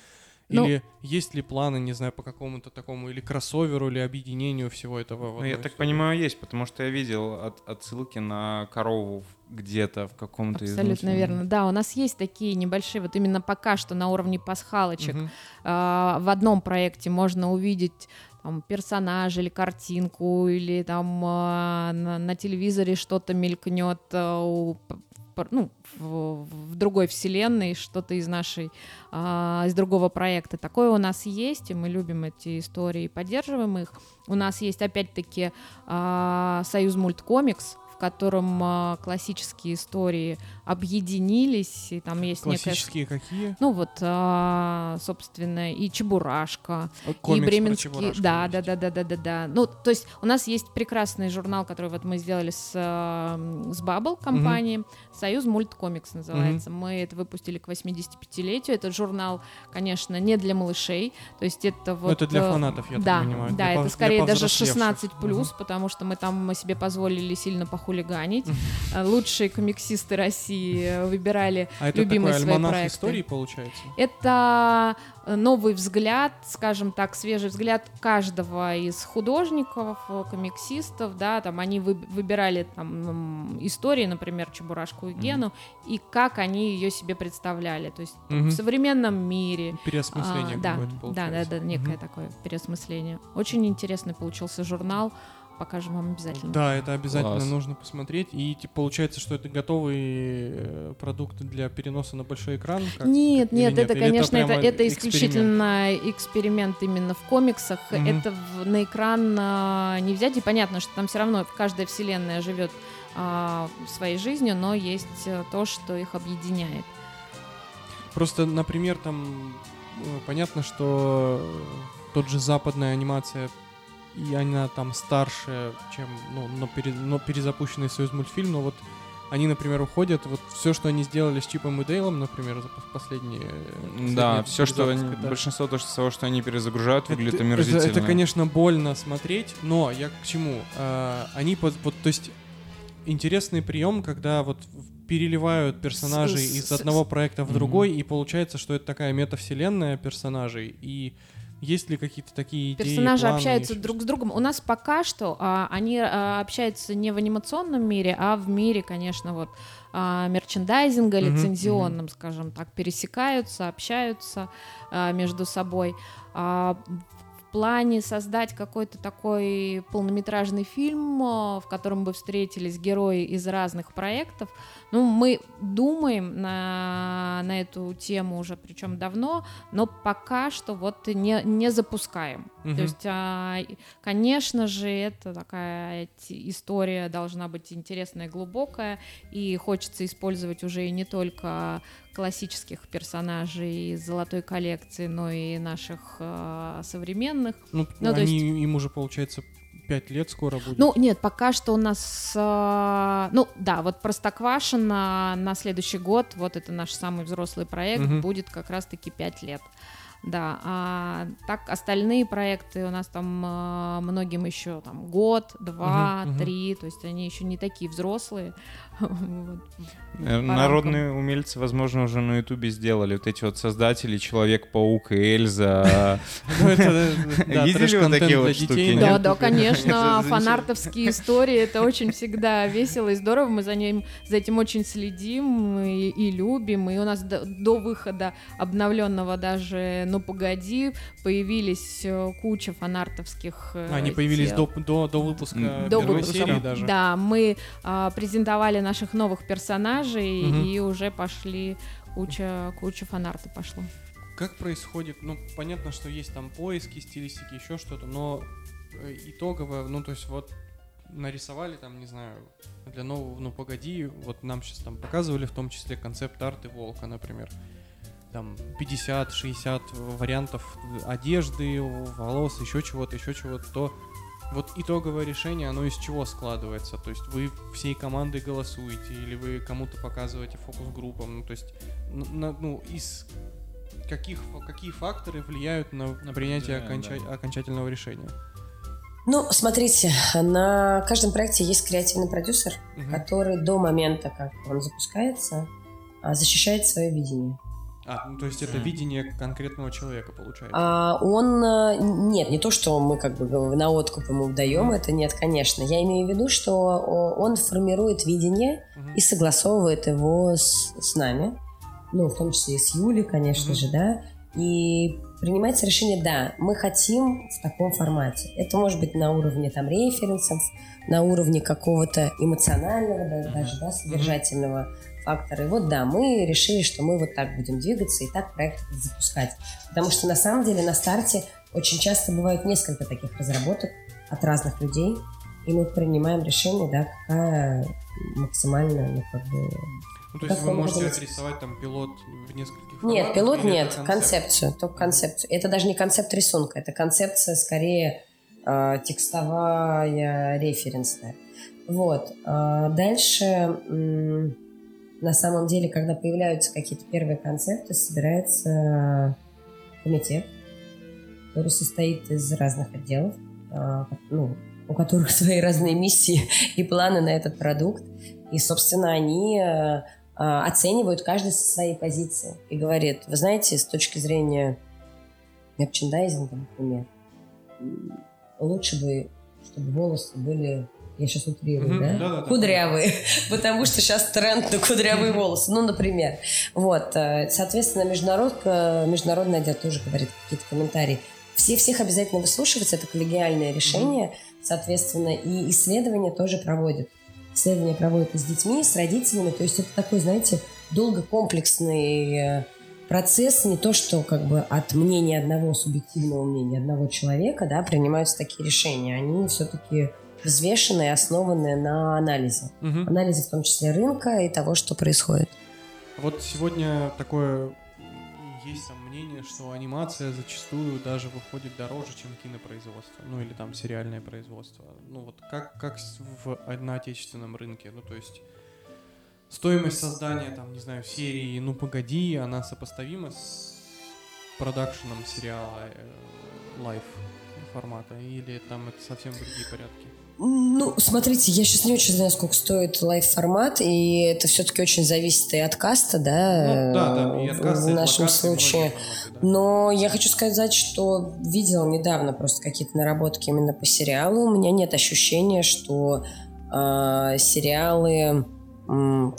Ну- Или есть ли планы, не знаю, по какому-то такому, или кроссоверу, или объединению всего этого? Ну, я одной так истории? понимаю, есть, потому что я видел от- отсылки на корову где-то в каком-то из Абсолютно мультфильмов. верно. Да, у нас есть такие небольшие, вот именно пока что на уровне пасхалочек. Мгм. А, в одном проекте можно увидеть там, персонажа или картинку, или там а, на, на телевизоре что-то мелькнет а, у ну, в, в другой вселенной, что-то из нашей, а, из другого проекта. Такое у нас есть, и мы любим эти истории и поддерживаем их. У нас есть, опять-таки, а, Союз мульткомикс, в котором а, классические истории объединились, и там есть некая Классические какие? ну вот, а, собственно, и Чебурашка, и комикс про Бременские. Чебурашку Да, да, да, да, да, да, да. Ну, то есть у нас есть прекрасный журнал, который вот мы сделали с, с Bubble компанией. Союз мульткомикс называется. Мы это выпустили к 85-летию. Этот журнал, конечно, не для малышей. То есть это вот. Ну, это для э, фанатов, я так да, понимаю, Да, для это пов- скорее даже повзрослевших. 16 плюс, потому что мы там мы себе позволили сильно похулиганить. Э, Лучшие комиксисты России э, выбирали А это любимые такой свои проекты. истории получается? Это новый взгляд, скажем так, свежий взгляд каждого из художников, комиксистов, да, там они вы- выбирали там истории, например, Чебурашку и Гену, и как они ее себе представляли, то есть Мгм. в современном мире. Переосмысление А, да, да, да, да, некое Мгм. такое переосмысление. Очень интересный получился журнал, покажем вам обязательно. Да, это обязательно Класс. нужно посмотреть. И типа, получается, что это готовые э, продукты для переноса на большой экран? как- Нет, или нет, это, Или конечно, это, это эксперимент? исключительно эксперимент именно в комиксах. Мгм. Это в- на экран а, не взять. И понятно, что там все равно каждая вселенная живет а, своей жизнью, но есть э, то, что их объединяет. Просто, например, там э, понятно, что тот же западная анимация и она там старше, чем ну, но, пере- но перезапущенный Союз мультфильм, но вот они, например, уходят, вот все, что они сделали с Чипом и Дейлом, например, за пос- последние... Да, последние все, что они, да. большинство то, что, что они перезагружают, выглядит это, омерзительно. это, это, конечно, больно смотреть, но я к чему? А, они, под, вот, то есть, интересный прием, когда вот переливают персонажей С- из с- одного проекта в другой, и получается, что это такая метавселенная персонажей, и есть ли какие-то такие идеи, Персонажи планы, общаются друг с другом. У нас пока что а, они а, общаются не в анимационном мире, а в мире, конечно, вот а, мерчендайзинга, Мгм, лицензионном, скажем так, пересекаются, общаются а, между собой. А, плане создать какой-то такой полнометражный фильм, а, в котором бы встретились герои из разных проектов, ну, мы думаем на, на эту тему уже, причем давно, но пока что вот не, не запускаем. Мгм. То есть, а, конечно же, это такая история должна быть интересная, глубокая, и хочется использовать уже не только классических персонажей из золотой коллекции, но и наших э, современных. Ну, Ну, они, им уже, получается, пять лет скоро будет. Ну, нет, пока что у нас, э, ну, да, вот Простоквашино на следующий год, вот это наш самый взрослый проект, Мгм. будет как раз-таки 5 лет. Да, а так остальные проекты у нас там э, многим еще там год, два, мгм. три, то есть они еще не такие взрослые. Вот. Э, Народные умельцы, возможно, уже на Ютубе сделали вот эти вот создатели Человек-паук и Эльза. Ну, Видели вот такие вот штуки? Да, да. конечно, фанартовские истории, это очень всегда весело и здорово, мы за ним, за этим очень следим и, любим, и у нас до, выхода обновленного даже «Ну погоди» появились э, куча фанартовских э, Они появились до, выпуска До выпуска. даже. Да, мы а, презентовали наших новых персонажей, Мгм. и уже пошли куча, куча фанарта пошло. Как происходит, ну, понятно, что есть там поиски, стилистики, еще что-то, но э, итоговое, ну, то есть вот нарисовали там, не знаю, для нового, ну, погоди, вот нам сейчас там показывали в том числе концепт арты волка, например. Там 50-60 вариантов одежды, волос, еще чего-то, еще чего-то, то вот итоговое решение, оно из чего складывается? То есть вы всей командой голосуете или вы кому-то показываете фокус-группам? Ну, то есть, на- ну, из каких, какие факторы влияют на, на принятие Да, оконча- да. окончательного решения? Ну, смотрите, на каждом проекте есть креативный продюсер, Мгм. который до момента, как он запускается, а, защищает свое видение. А, ну, то есть это видение конкретного человека получается. А он... а, Нет, не то, что мы как бы на откуп ему даем, это нет, конечно. Я имею в виду, что он формирует видение Мгм. и согласовывает его с, с нами. Ну, в том числе и с Юлей, конечно Мгм. же, да. И принимается решение, да, мы хотим в таком формате. Это может быть на уровне там референсов, на уровне какого-то эмоционального, да, даже, да, содержательного фактора. И вот, да, мы решили, что мы вот так будем двигаться и так проект запускать. Потому что на самом деле на старте очень часто бывает несколько таких разработок от разных людей, и мы принимаем решение, да, какая максимально, ну, как бы, Ну, то есть вы можете может быть? отрисовать там пилот в нескольких Нет, форматах, пилот нет, концепт? концепцию, только концепцию. Это даже не концепт рисунка, это концепция скорее э, текстовая, референсная. Вот. А дальше, м, на самом деле, когда появляются какие-то первые концепты, собирается комитет, который состоит из разных отделов, а, ну, у которых свои разные миссии и планы на этот продукт. И, собственно, они э, а, оценивают каждый со своей позиции и говорит, вы знаете, с точки зрения мерчендайзинга, например, лучше бы, чтобы волосы были, я сейчас утрирую, Мгм, да? да-да-да. Кудрявые, потому что сейчас тренд на кудрявые волосы, ну, например. Вот, э, соответственно, международка, международный отдел тоже говорит какие-то комментарии. Все всех обязательно выслушиваться, это коллегиальное решение, соответственно, и исследования тоже проводят. Исследования проводят и с детьми, и с родителями, то есть это такой, знаете, долгокомплексный э, процесс, не то, что как бы от мнения одного субъективного мнения одного человека, да, принимаются такие решения. Они все-таки взвешенные, основанные на анализе. Мгм. Анализе в том числе рынка и того, что происходит. Вот сегодня такое есть там мнение, что анимация зачастую даже выходит дороже, чем кинопроизводство, ну или там сериальное производство. Ну вот как, как в, на отечественном рынке, ну то есть стоимость создания там, не знаю, серии «Ну погоди», она сопоставима с продакшеном сериала э, live формата или там это совсем другие порядки? Ну, смотрите, я сейчас не очень знаю, сколько стоит live-формат, и это все-таки очень зависит и от каста, да, Ну, да, да, и от каста, и в нашем локации, случае. форматы, да. Но я хочу сказать, что видела недавно просто какие-то наработки именно по сериалу. У меня нет ощущения, что э, сериалы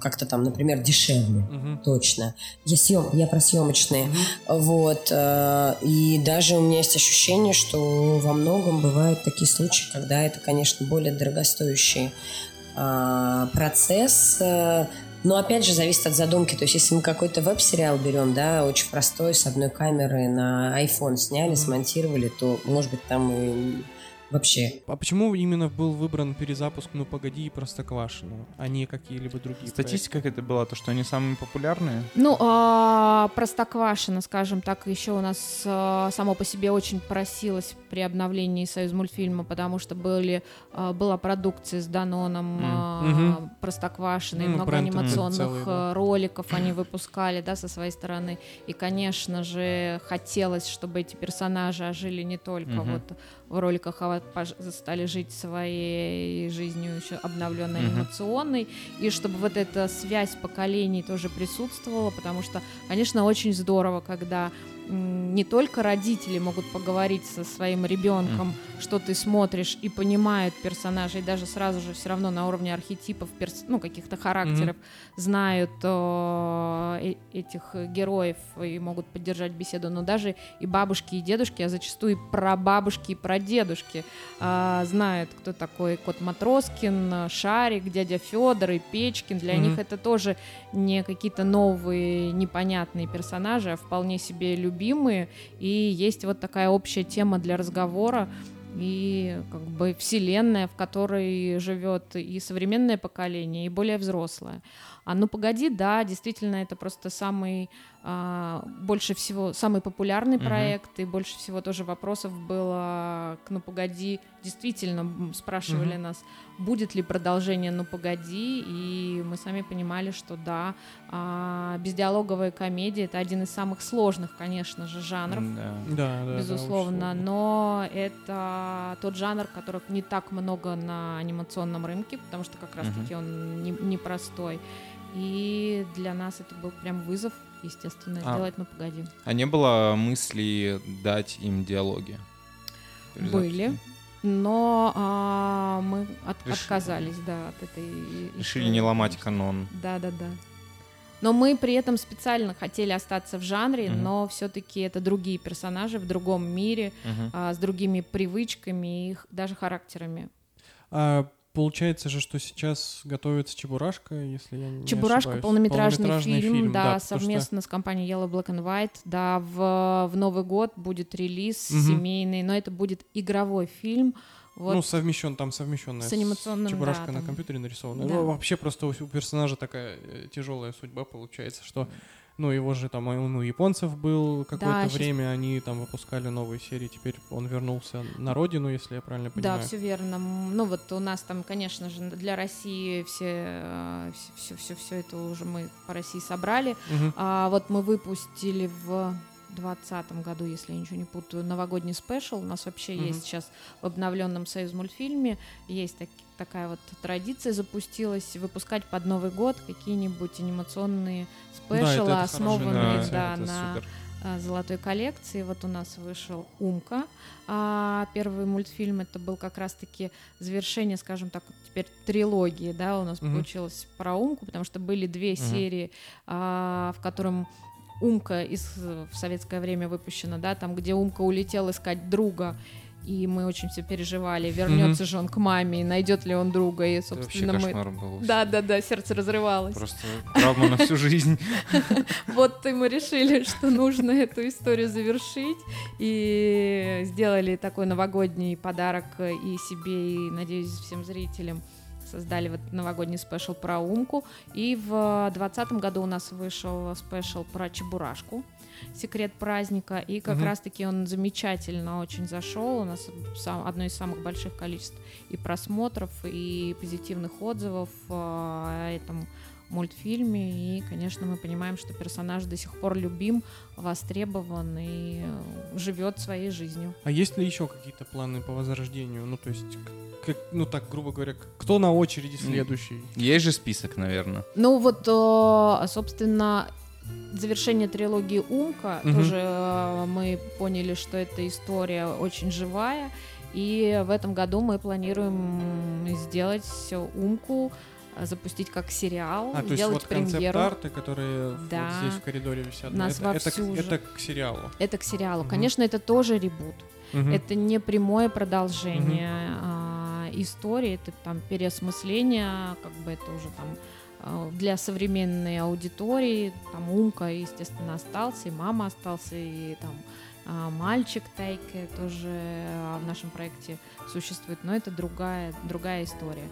как-то там, например, дешевле. Мгм. Точно. Я, съем, я про съемочные. Мгм. Вот. э, И даже у меня есть ощущение, что во многом бывают такие случаи, когда это, конечно, более дорогостоящий а, процесс. э, Но опять же зависит от задумки. То есть, если мы какой-то веб-сериал берем, да, очень простой, с одной камеры на iPhone сняли, смонтировали, то, может быть, там и вообще. А почему именно был выбран перезапуск «Ну погоди» и «Простоквашино», а не какие-либо другие Статистика как это была, то, что они самые популярные? Ну, а, Простоквашино, скажем так, еще у нас а, само по себе очень просилось при обновлении Союз мультфильма, потому что были, а, была продукция с Даноном, а, Мгм. Простоквашино, и Ну, много бренд анимационных целый, а, роликов они выпускали, да, со своей стороны. И, конечно же, хотелось, чтобы эти персонажи ожили не только Мгм. вот в роликах, а вот пож- стали жить своей жизнью еще обновленной Мгм. анимационной, и чтобы вот эта связь поколений тоже присутствовала, потому что, конечно, очень здорово, когда не только родители могут поговорить со своим ребенком, что ты смотришь и понимают персонажей, даже сразу же все равно на уровне архетипов, перс- ну, каких-то характеров, знают э, э- этих героев и могут поддержать беседу, но даже и бабушки, и дедушки, а зачастую и прабабушки, и прадедушки а, знают, кто такой Кот Матроскин, Шарик, дядя Федор и Печкин. Для Мгм. них это тоже не какие-то новые непонятные персонажи, а вполне себе любимые. И есть вот такая общая тема для разговора и как бы вселенная, в которой живет и современное поколение, и более взрослое. А ну погоди, да, действительно, это просто самый а, больше всего самый популярный Мгм. проект, и больше всего тоже вопросов было к ну погоди. Действительно спрашивали Мгм. нас, будет ли продолжение ну погоди, и мы сами понимали, что да, а, бездиалоговая комедия это один из самых сложных, конечно же, жанров Да. Да, да, да, безусловно, сложно. но это тот жанр, которых не так много на анимационном рынке, потому что как раз-таки он не- непростой. И для нас это был прям вызов, естественно, А. сделать, ну погоди. А не было мысли дать им диалоги? Были. Но а, мы от- Решили. отказались, да, от этой Решили истории, не ломать канон. Да, да, да. Но мы при этом специально хотели остаться в жанре, Мгм. но все-таки это другие персонажи в другом мире, Мгм. а, с другими привычками и даже характерами. А получается же, что сейчас готовится Чебурашка, если я не Чебурашка ошибаюсь. полнометражный, фильм, да, потому что- совместно с компанией Yellow Black and White, да, в, в Новый год будет релиз Мгм. семейный, но это будет игровой фильм. Вот. Ну, совмещен, там совмещенная С анимационным, Чебурашка да, на там. компьютере нарисована. Да. Ну, вообще просто у у персонажа такая тяжелая судьба получается, что ну, его же там, он у японцев был какое-то щас- время, они там выпускали новые серии, теперь он вернулся на родину, если я правильно понимаю. Да, все верно. Ну вот у нас там, конечно же, для России все, все, все, все это уже мы по России собрали. Мгм. А вот мы выпустили в двадцатом году, если я ничего не путаю, новогодний спешл. У нас вообще Мгм. есть сейчас в обновленном Союз мультфильме есть так- такая вот традиция запустилась выпускать под Новый год какие-нибудь анимационные Да, это- спешалы, это основанные да, это на супер. а, золотой коллекции. Вот у нас вышел Умка. А первый мультфильм это был как раз-таки завершение, скажем так, теперь трилогии, да, у нас Мгм. получилось про Умку, потому что были две серии, а, в котором Умка из, в советское время выпущена, да, там, где Умка улетел искать друга, и мы очень все переживали, вернется же он к маме, найдет ли он друга, и, собственно, мы... был. Да, да, да, сердце разрывалось. Просто травма на всю жизнь. Вот и мы решили, что нужно эту историю завершить. И сделали такой новогодний подарок и себе, и, надеюсь, всем зрителям. Создали вот новогодний special про Умку. И в двадцатом году у нас вышел special про Чебурашку. Секрет праздника. И как Мгм. раз-таки он замечательно очень зашел. У нас сам- одно из самых больших количеств и просмотров, и позитивных отзывов э, о этом мультфильме. И, конечно, мы понимаем, что персонаж до сих пор любим, востребован и э, живет своей жизнью. А есть ли еще какие-то планы по возрождению? Ну, то есть, как, ну так, грубо говоря, кто на очереди следующий? Есть же список, наверное. Ну вот, э, собственно, завершение трилогии Умка Мгм. тоже э, мы поняли, что эта история очень живая. И в этом году мы планируем сделать Умку, запустить как сериал, А, то есть сделать вот премьеру. концепт-арты, которые Да. вот здесь в коридоре висят, Нас это, это, уже. это к сериалу. Это к сериалу. Мгм. Конечно, это тоже ребут. Мгм. Это не прямое продолжение а, истории, это там переосмысление, как бы это уже там а, для современной аудитории. Там Умка, естественно, остался, и мама остался, и там мальчик Тайке тоже а, в нашем проекте существует, но это другая, другая история.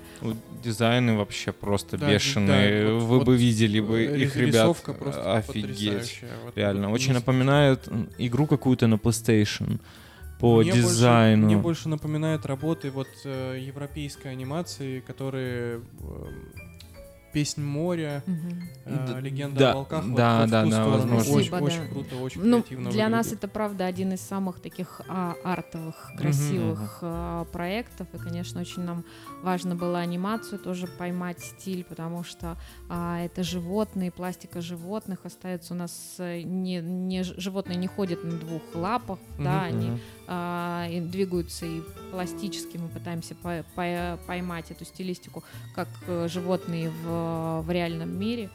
Дизайны вообще просто Да, бешеные. да, вот- Вы вот бы видели бы Э, их, ребят. рисовка просто Офигеть. потрясающая. Вот- Реально. Очень не- напоминает игру какую-то на PlayStation. По Мне больше- дизайну. мне больше напоминает работы вот э, европейской анимации, которые э, Песнь моря, э, Д- Легенда да, о волках. да, вот да, да, возможно. Очень, Спасибо, очень да. круто, очень Ну, креативно для нас выглядит. это, правда, один из самых таких а, артовых, красивых а, проектов. И, конечно, очень нам важно было анимацию тоже поймать стиль, потому что а, это животные, пластика животных остается у нас э, не, не животные не ходят на двух лапах, да, Мгм. они А, и двигаются и пластически мы пытаемся по- по- поймать эту стилистику, как э, животные в, в реальном мире.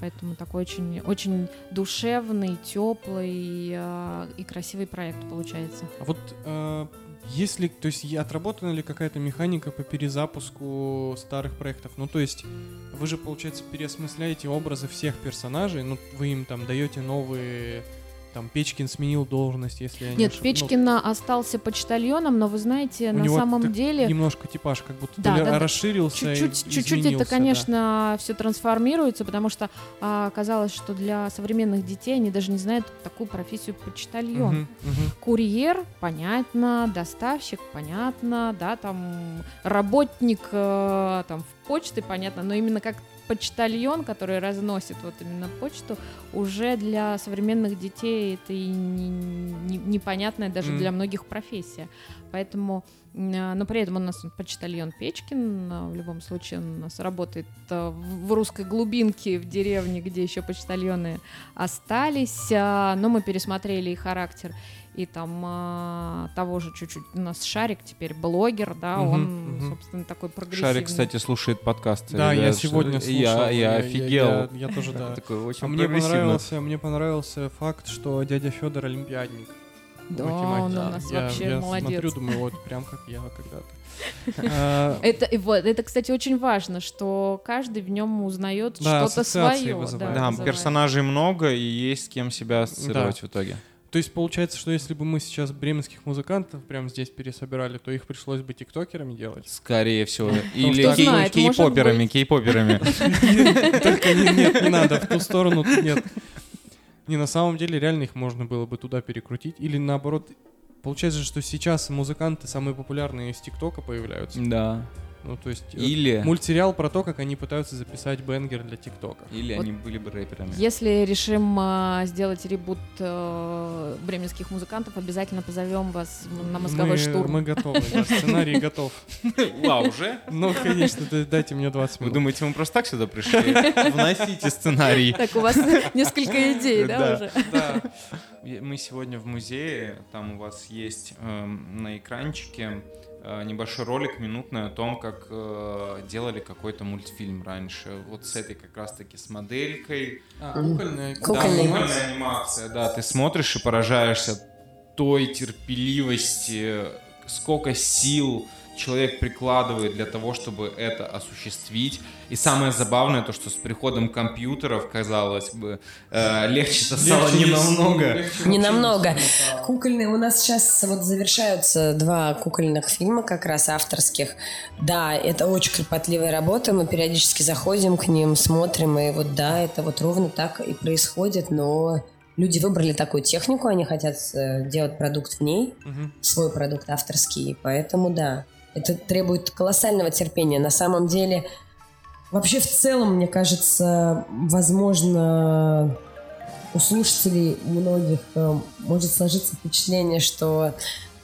Поэтому такой очень, очень душевный, теплый э, и красивый проект получается. А вот э, есть ли, то есть отработана ли какая-то механика по перезапуску старых проектов? Ну, то есть вы же, получается, переосмысляете образы всех персонажей, ну, вы им там даете новые, там, Печкин сменил должность, если я не Нет, ошиб- ну, Печкин остался почтальоном, но вы знаете, на самом деле немножко типаж как будто Да, да, расширился чуть-чуть, чуть-чуть это, изменился, да. конечно, все трансформируется, потому что а, оказалось, что для современных детей они даже не знают такую профессию почтальон. Мгм, мгм. Курьер, понятно, доставщик, понятно, да, там работник э, там в почты, понятно, но именно как почтальон, который разносит вот именно почту, уже для современных детей это и не- не- непонятная даже Мгм. для многих профессия. Поэтому, э, но при этом у нас почтальон Печкин, э, в любом случае он у нас работает э, в русской глубинке, в деревне, где еще почтальоны остались, а, но мы пересмотрели и характер и там а, того же чуть-чуть у нас Шарик теперь блогер, да, Мгм, он, мгм. собственно, такой прогрессивный. Шарик, кстати, слушает подкасты. Да, я ребят, сегодня что- слушал. Я, я офигел. Я, я тоже, да. Такой очень А мне понравился, мне понравился факт, что дядя Федор олимпиадник. Да, математике. он у нас я, вообще я молодец. смотрю, думаю, вот прям как я когда-то. А, Это, вот, это, кстати, очень важно, что каждый в нем узнает Да, что-то свое. вызывает. Да, вызывает. персонажей много, и есть с кем себя ассоциировать в итоге. То есть получается, что если бы мы сейчас бременских музыкантов прямо здесь пересобирали, то их пришлось бы тиктокерами делать? Скорее всего. Или кей-поперами, кей-поперами. Только не- нет, не надо, в ту сторону нет. Не, на самом деле реально их можно было бы туда перекрутить. Или наоборот, получается, что сейчас музыканты самые популярные из ТикТока появляются. Да. Ну, то есть э, Или... мультсериал про то, как они пытаются записать бенгер для ТикТока. Или Вот они были бы рэперами. Если решим а, сделать ребут э, бременских музыкантов, обязательно позовем вас на мозговой мы, штурм. Мы готовы, да, сценарий готов. Вау, уже? Ну, конечно, дайте мне 20 Вы минут. думаете, мы просто так сюда пришли? Вносите сценарий. Так, у вас несколько идей, да, Да. уже? Да. Мы сегодня в музее, там у вас есть эм, на экранчике э, небольшой ролик минутный о том, как э, делали какой-то мультфильм раньше. Вот с этой как раз-таки с моделькой. А, кукольная. Да, Кукольная кукольная анимация, да. Ты смотришь и поражаешься той терпеливости, сколько сил человек прикладывает для того, чтобы это осуществить. И самое забавное то, что с приходом компьютеров, казалось бы, э, легче-то стало Легче не намного. легче Не намного. Кукольные у нас сейчас вот завершаются два кукольных фильма как раз авторских. Да, это очень кропотливая работа, мы периодически заходим к ним, смотрим, и вот да, это вот ровно так и происходит, но люди выбрали такую технику, они хотят э, делать продукт в ней, Мгм. свой продукт авторский, поэтому да, это требует колоссального терпения. На самом деле, вообще в целом, мне кажется, возможно, у слушателей многих э, может сложиться впечатление, что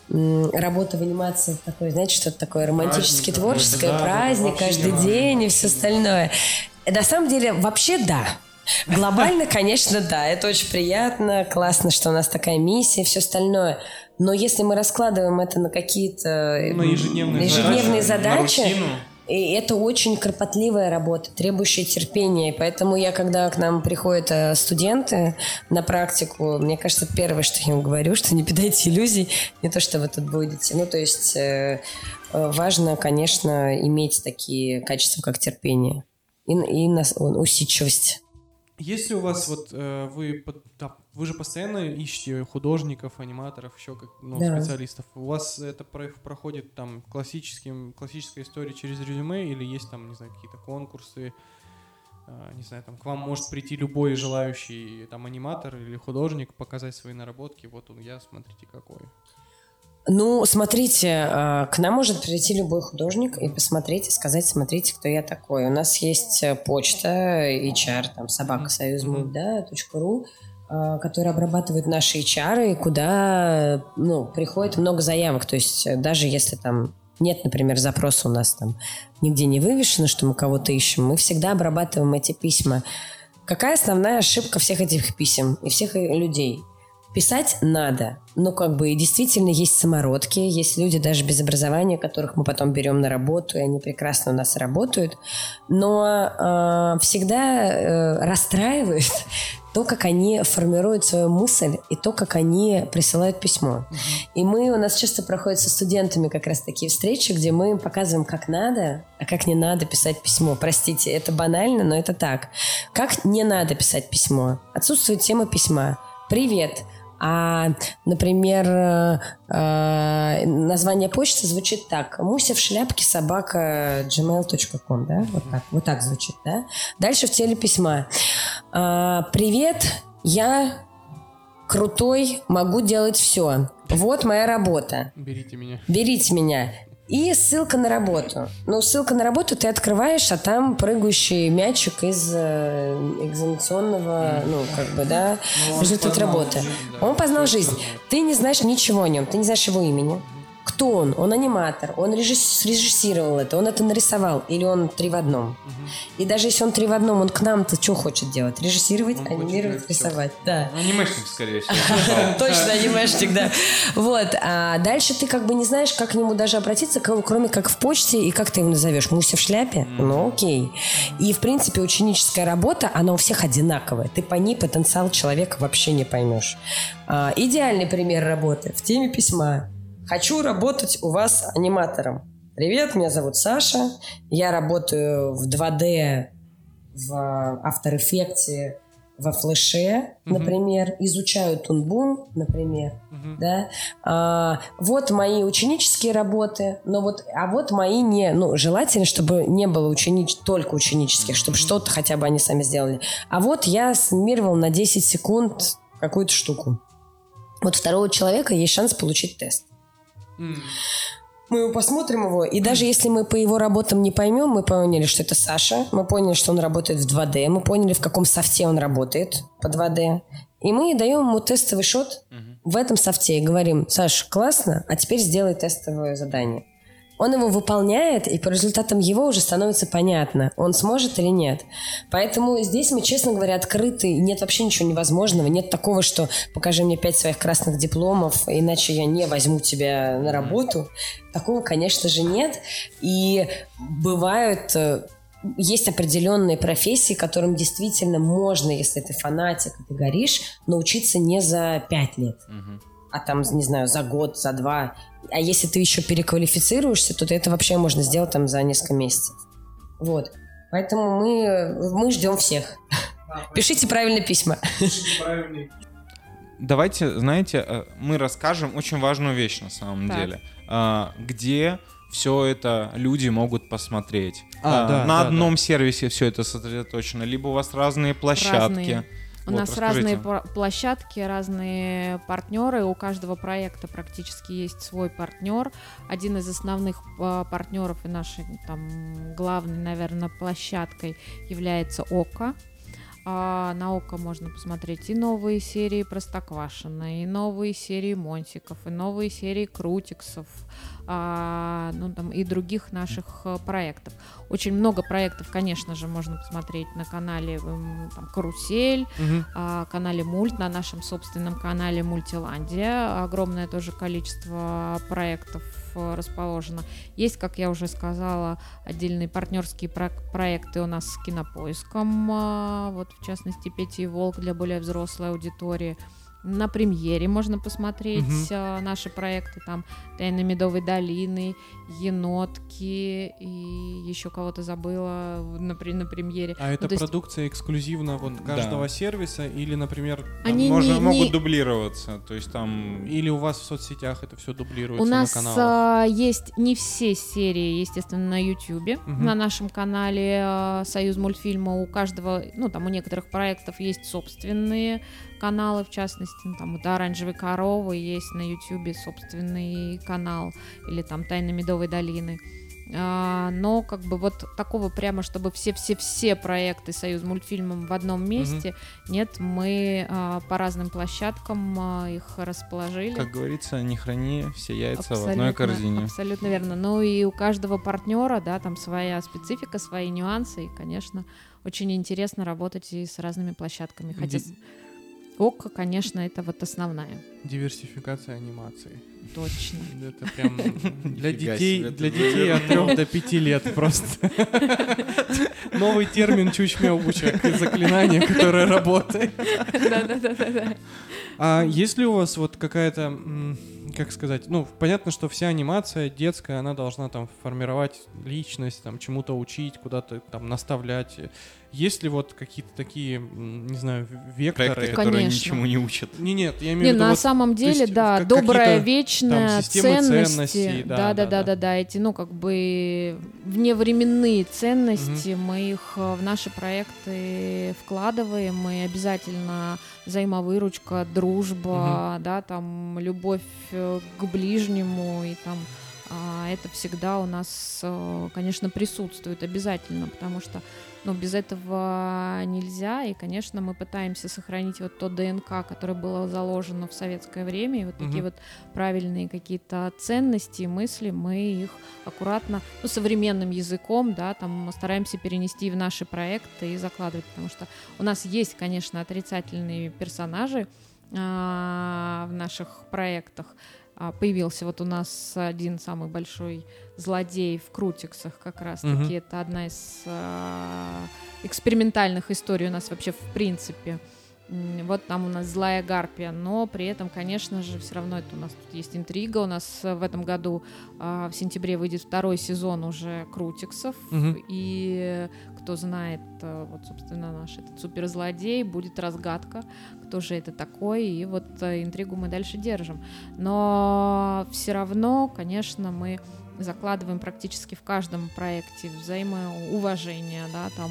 работа в анимации это такое, знаете, что-то такое романтически Праздник творческое, да, праздник каждый не день и все остальное. На самом деле, вообще да. Глобально, конечно, да, это очень приятно, классно, что у нас такая миссия и все остальное. Но если мы раскладываем это на какие-то э, На ежедневные ежедневные задачи, задачи, и это очень кропотливая работа, требующая терпения. И поэтому я, когда к нам приходят э, студенты на практику, мне кажется, первое, что я им говорю, что не питайте иллюзий, не то, что вы тут будете. Ну, то есть э, важно, конечно, иметь такие качества, как терпение и, и усидчивость. Если у вас вот э, вы под- вы же постоянно ищете художников, аниматоров, еще как ну, Да. специалистов. У вас это про- проходит там классическим, классическая история через резюме или есть там, не знаю, какие-то конкурсы? А, Не знаю, там к вам может прийти любой желающий там аниматор или художник, показать свои наработки. Вот он я, смотрите какой. Ну, смотрите, э, к нам может прийти любой художник и посмотреть, и сказать, смотрите, кто я такой. У нас есть э, почта, HR, там, собака союз Мгм. да, .ру, э, которые обрабатывают наши HR, и куда, ну, приходит много заявок. То есть э, даже если там нет, например, запроса у нас там нигде не вывешено, что мы кого-то ищем, мы всегда обрабатываем эти письма. Какая основная ошибка всех этих писем и всех э, людей? Писать надо, но как бы и действительно есть самородки, есть люди даже без образования, которых мы потом берем на работу, и они прекрасно у нас работают. Но э, всегда э, расстраивает то, как они формируют свою мысль и то, как они присылают письмо. И мы, у нас часто проходят со студентами как раз такие встречи, где мы показываем, как надо, а как не надо писать письмо. Простите, это банально, но это так. Как не надо писать письмо? Отсутствует тема письма. Привет. А, например, э, э, название почты звучит так. Муся в шляпке собака gmail.com, да? Вот так, вот так звучит, да? Дальше в теле письма. А, Привет, я крутой, могу делать все. Вот моя работа. Берите меня. Берите меня. И ссылка на работу. Ну, ссылка на работу ты открываешь, а там прыгающий мячик из э, экзаменационного, ну, как бы, да, результат работы. Он познал жизнь. Ты не знаешь ничего о нем, ты не знаешь его имени. Кто он? Он аниматор, он режисс- срежиссировал это, он это нарисовал, или он три в одном. И даже если он три в одном, он к нам-то что хочет делать? Режиссировать, Он хочет анимировать, всё. рисовать. Да. Анимешник, скорее всего. Точно, анимешник, да. Вот. А дальше ты как бы не знаешь, как к нему даже обратиться, кроме как в почте, и как ты его назовешь? Муся в шляпе? Ну, окей. И, в принципе, ученическая работа, она у всех одинаковая. Ты по ней потенциал человека вообще не поймешь. А, идеальный пример работы в теме письма. Хочу работать у вас аниматором. Привет, меня зовут Саша. Я работаю в 2D, в After Effects, во флеше, Мгм. например, изучаю тунбун, например, Мгм. да. А, вот мои ученические работы, но вот, а вот мои не, ну, желательно, чтобы не было ученич, только ученических, чтобы что-то хотя бы они сами сделали. А вот я санимировал на 10 секунд какую-то штуку. Вот второго человека есть шанс получить тест. Мы его посмотрим его, и даже если мы по его работам не поймем, мы поняли, что это Саша, мы поняли, что он работает в 2D, мы поняли, в каком софте он работает по 2D, и мы даем ему тестовый шот в этом софте и говорим, Саш, классно, а теперь сделай тестовое задание. Он его выполняет, и по результатам его уже становится понятно, он сможет или нет. Поэтому здесь мы, честно говоря, открыты, нет вообще ничего невозможного, нет такого, что покажи мне пять своих красных дипломов, иначе я не возьму тебя на работу. Такого, конечно же, нет. И бывают э, есть определенные профессии, которым действительно можно, если ты фанатик, ты горишь, научиться не за пять лет, Мгм. а там, не знаю, за год, за два. А если ты еще переквалифицируешься, то это вообще можно сделать там за несколько месяцев. Вот. Поэтому мы, мы ждем всех. Пишите правильные письма. Давайте, знаете, э, мы расскажем очень важную вещь на самом Так. деле. А, Где все это люди могут посмотреть. А, А, да, на да, одном сервисе все это сосредоточено, либо у вас разные площадки. Разные. У Вот, нас расскажите. разные площадки, разные партнеры. У каждого проекта практически есть свой партнер. Один из основных а, партнеров и нашей там главной, наверное, площадкой является ОКО. А, на ОКО можно посмотреть и новые серии Простоквашино, и новые серии Монсиков, и новые серии Крутиксов, а, ну, там, и других наших э, проектов. Очень много проектов, конечно же, можно посмотреть на канале м, там, Карусель, а, канале Мульт, на нашем собственном канале Мультиландия. Огромное тоже количество проектов э, расположено. Есть, как я уже сказала, отдельные партнерские про- проекты у нас с Кинопоиском. а, Вот, в частности, Петя и Волк для более взрослой аудитории. На премьере можно посмотреть а, наши проекты, там «Тайны Медовой долины», «Енотки» и еще кого-то забыла на, на премьере. А это то есть- продукция эксклюзивно вот каждого сервиса или, например, там, Они Можно, не- могут не- дублироваться, то есть там... или у вас в соцсетях это все дублируется У нас на каналах? а, есть не все серии, естественно, на YouTube, Мгм. на нашем канале а, Союз мультфильма. У каждого, ну там у некоторых проектов есть собственные каналы, в частности, ну, там у Оранжевой коровы есть на YouTube собственный канал или там Тайны Медовой долины. А, но как бы вот такого прямо, чтобы все-все-все проекты Союз мультфильмом в одном месте, нет, мы а, по разным площадкам а, их расположили. Как говорится, не храни все яйца в Абсолютно- одной корзине. Абсолютно верно. Ну и у каждого партнера, да, там своя специфика, свои нюансы, и, конечно, очень интересно работать и с разными площадками. Хотя с- ОККО, конечно, это вот основная. Диверсификация анимации. Точно. Это прям для детей, для детей от вывернул. 3 до 5 лет просто. Новый термин чучмеубучек и заклинание, которое работает. Да-да-да-да. А есть ли у вас вот какая-то, как сказать, ну, понятно, что вся анимация детская, она должна там формировать личность, там, чему-то учить, куда-то там наставлять. Есть ли вот какие-то такие, не знаю, векторы? Проекты, которые Конечно. ничему не учат. Не, нет, я имею Не, в виду на вот самом деле, есть да, как- добрая, вечная, там системы ценности. ценностей, да, да, да, да, да, да. да, да, эти, ну, как бы вневременные ценности, мы их э, в наши проекты вкладываем, мы обязательно взаимовыручка, дружба, да, там любовь э, к ближнему и там а, это всегда у нас, э, конечно, присутствует обязательно, потому что ну, без этого нельзя, и, конечно, мы пытаемся сохранить вот то ДНК, которое было заложено в советское время, и вот такие Мгм. вот правильные какие-то ценности, мысли, мы их аккуратно, ну, современным языком, да, там стараемся перенести в наши проекты и закладывать, потому что у нас есть, конечно, отрицательные персонажи а, в наших проектах. А, Появился вот у нас один самый большой злодей в Крутиксах как раз-таки. Мгм. Это одна из а, экспериментальных историй у нас вообще в принципе. Вот там у нас злая гарпия, но при этом, конечно же, все равно это у нас тут есть интрига. У нас э, в этом году а, в сентябре выйдет второй сезон уже Крутиксов. Мгм. И кто знает, э, вот, собственно, наш этот суперзлодей, будет разгадка, кто же это такой, и вот э, интригу мы дальше держим. Но все равно, конечно, мы закладываем практически в каждом проекте взаимоуважение, да, там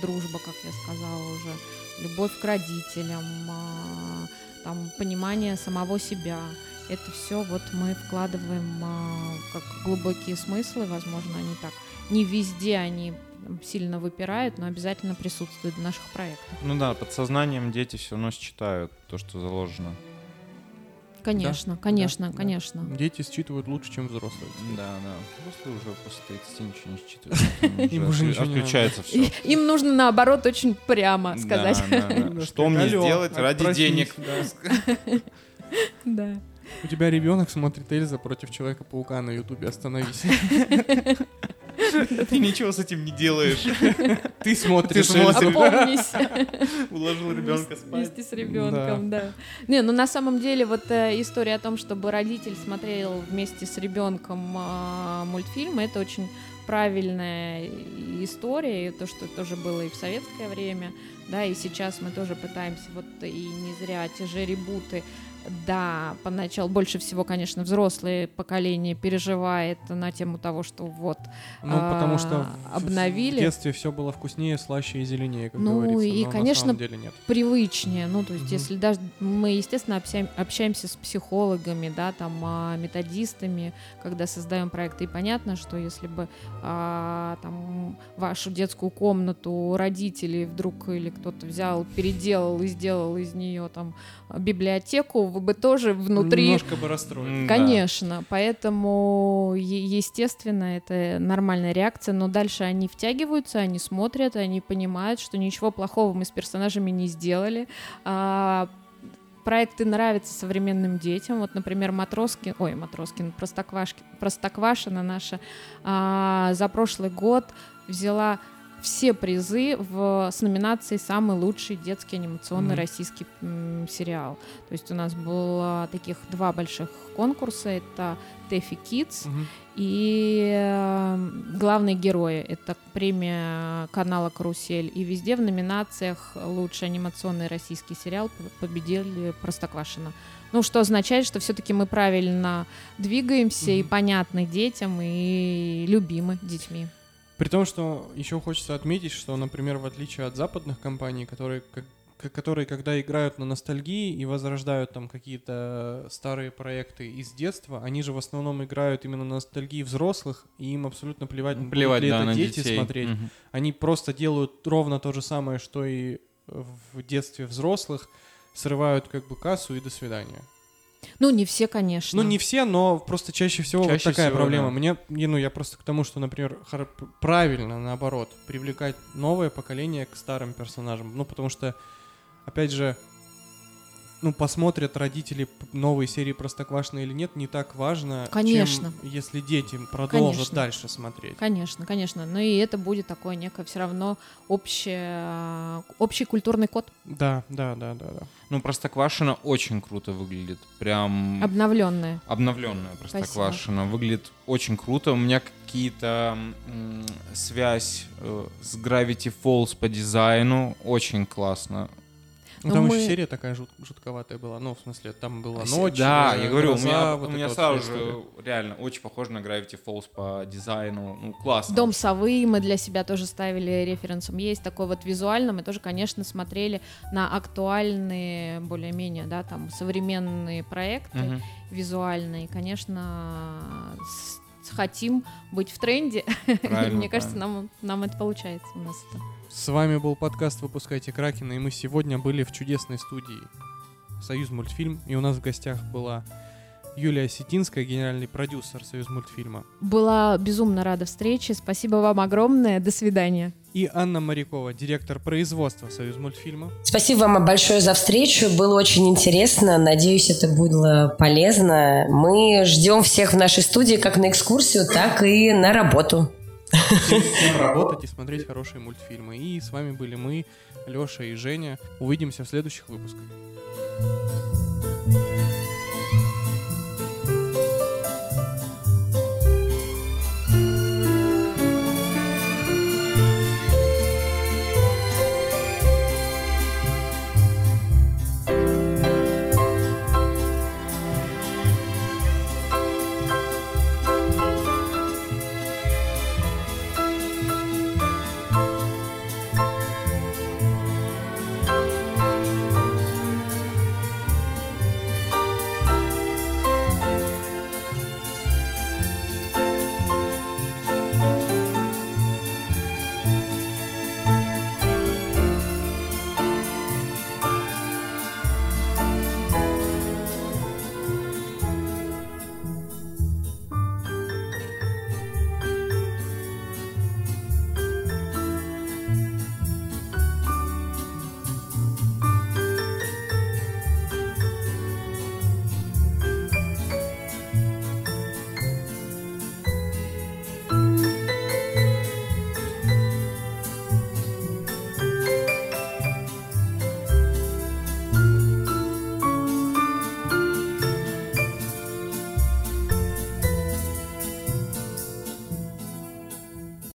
дружба, как я сказала уже, любовь к родителям, а, там понимание самого себя. Это все вот мы вкладываем а, как глубокие смыслы, возможно, они так не везде они сильно выпирают, но обязательно присутствуют в наших проектах. Ну да, подсознанием дети все равно считают то, что заложено. Конечно, конечно, да. конечно. Дети считывают лучше, чем взрослые. Да, да. Взрослые уже после 30 ничего не считывают. Им уже отключается все. Им нужно наоборот очень прямо сказать. Что мне сделать ради денег? да. Да. У тебя ребенок смотрит Эльза против Человека-паука на Ютубе, остановись. Ты ничего с этим не делаешь. Ты смотришь Ты смотришь. Опомнись. Уложил ребенка спать. Вместе с ребенком, да. Не, ну на самом деле вот э, история о том, чтобы родитель смотрел вместе с ребенком а, мультфильм, это очень правильная история, и то, что тоже было и в советское время, да, и сейчас мы тоже пытаемся, вот и не зря те же ребуты, да, поначалу больше всего, конечно, взрослое поколение переживает на тему того, что вот Ну, потому что а, обновили. в детстве все было вкуснее, слаще и зеленее, как Ну, говорится. и, но конечно, деле нет. привычнее. Ну, то есть, Мгм. если даже мы, естественно, общаем- общаемся с психологами, да, там, а, методистами, когда создаем проекты, и понятно, что если бы а, там вашу детскую комнату родители вдруг или кто-то взял, переделал и сделал из нее там библиотеку, вы бы тоже внутри Немножко бы расстроились. М, Конечно, поэтому, е- естественно, это нормальная реакция, но дальше они втягиваются, они смотрят, они понимают, что ничего плохого мы с персонажами не сделали. А, проекты нравятся современным детям. Вот, например, Матроскин, ой, Матроскин, Простоквашки, Простоквашина наша а, за прошлый год взяла все призы в, с номинацией «Самый лучший детский анимационный mm-hmm. российский м, сериал». То есть у нас было таких два больших конкурса. Это «Тэфи Kids mm-hmm. и э, «Главные герои». Это премия канала «Карусель». И везде в номинациях «Лучший анимационный российский сериал» победили «Простоквашино». Ну, что означает, что все-таки мы правильно двигаемся mm-hmm. и понятны детям, и любимы детьми. При том, что еще хочется отметить, что, например, в отличие от западных компаний, которые, как, которые когда играют на ностальгии и возрождают там какие-то старые проекты из детства, они же в основном играют именно на ностальгии взрослых, и им абсолютно плевать, плевать ли да, это дети детей. смотреть. Угу. Они просто делают ровно то же самое, что и в детстве взрослых, срывают как бы кассу и до свидания. Ну, не все, конечно. Ну, не все, но просто чаще всего чаще вот такая всего, проблема. Да. Мне, ну, я просто к тому, что, например, правильно, наоборот, привлекать новое поколение к старым персонажам. Ну, потому что, опять же, ну, посмотрят родители новые серии Простоквашино или нет, не так важно, конечно. чем если дети продолжат конечно. дальше смотреть. Конечно, конечно. Но и это будет такое некое все равно общее, общий культурный код. Да, да, да, да, да. Ну, Простоквашино очень круто выглядит. Прям... Обновленная. Обновленная Простоквашино. Спасибо. Выглядит очень круто. У меня какие-то связь э, с Gravity Falls по дизайну. Очень классно ну, там мы... еще серия такая жут, жутковатая была. Ну, в смысле, там была ночь. Да, я говорю, у меня, вот у меня сразу же реально очень похоже на Gravity Falls по дизайну. Ну, классно. Дом совы мы для себя тоже ставили референсом. Есть такой вот визуально. Мы тоже, конечно, смотрели на актуальные, более-менее, да, там, современные проекты угу. визуальные. Конечно, хотим быть в тренде. Мне кажется, нам, нам это получается у нас это. С вами был подкаст «Выпускайте Кракена», и мы сегодня были в чудесной студии «Союз мультфильм», и у нас в гостях была Юлия Осетинская, генеральный продюсер «Союз мультфильма». Была безумно рада встрече, спасибо вам огромное, до свидания. И Анна Морякова, директор производства «Союз мультфильма». Спасибо вам большое за встречу, было очень интересно, надеюсь, это было полезно. Мы ждем всех в нашей студии как на экскурсию, так и на работу. Всем, всем работать и смотреть хорошие мультфильмы. И с вами были мы, Леша и Женя. Увидимся в следующих выпусках.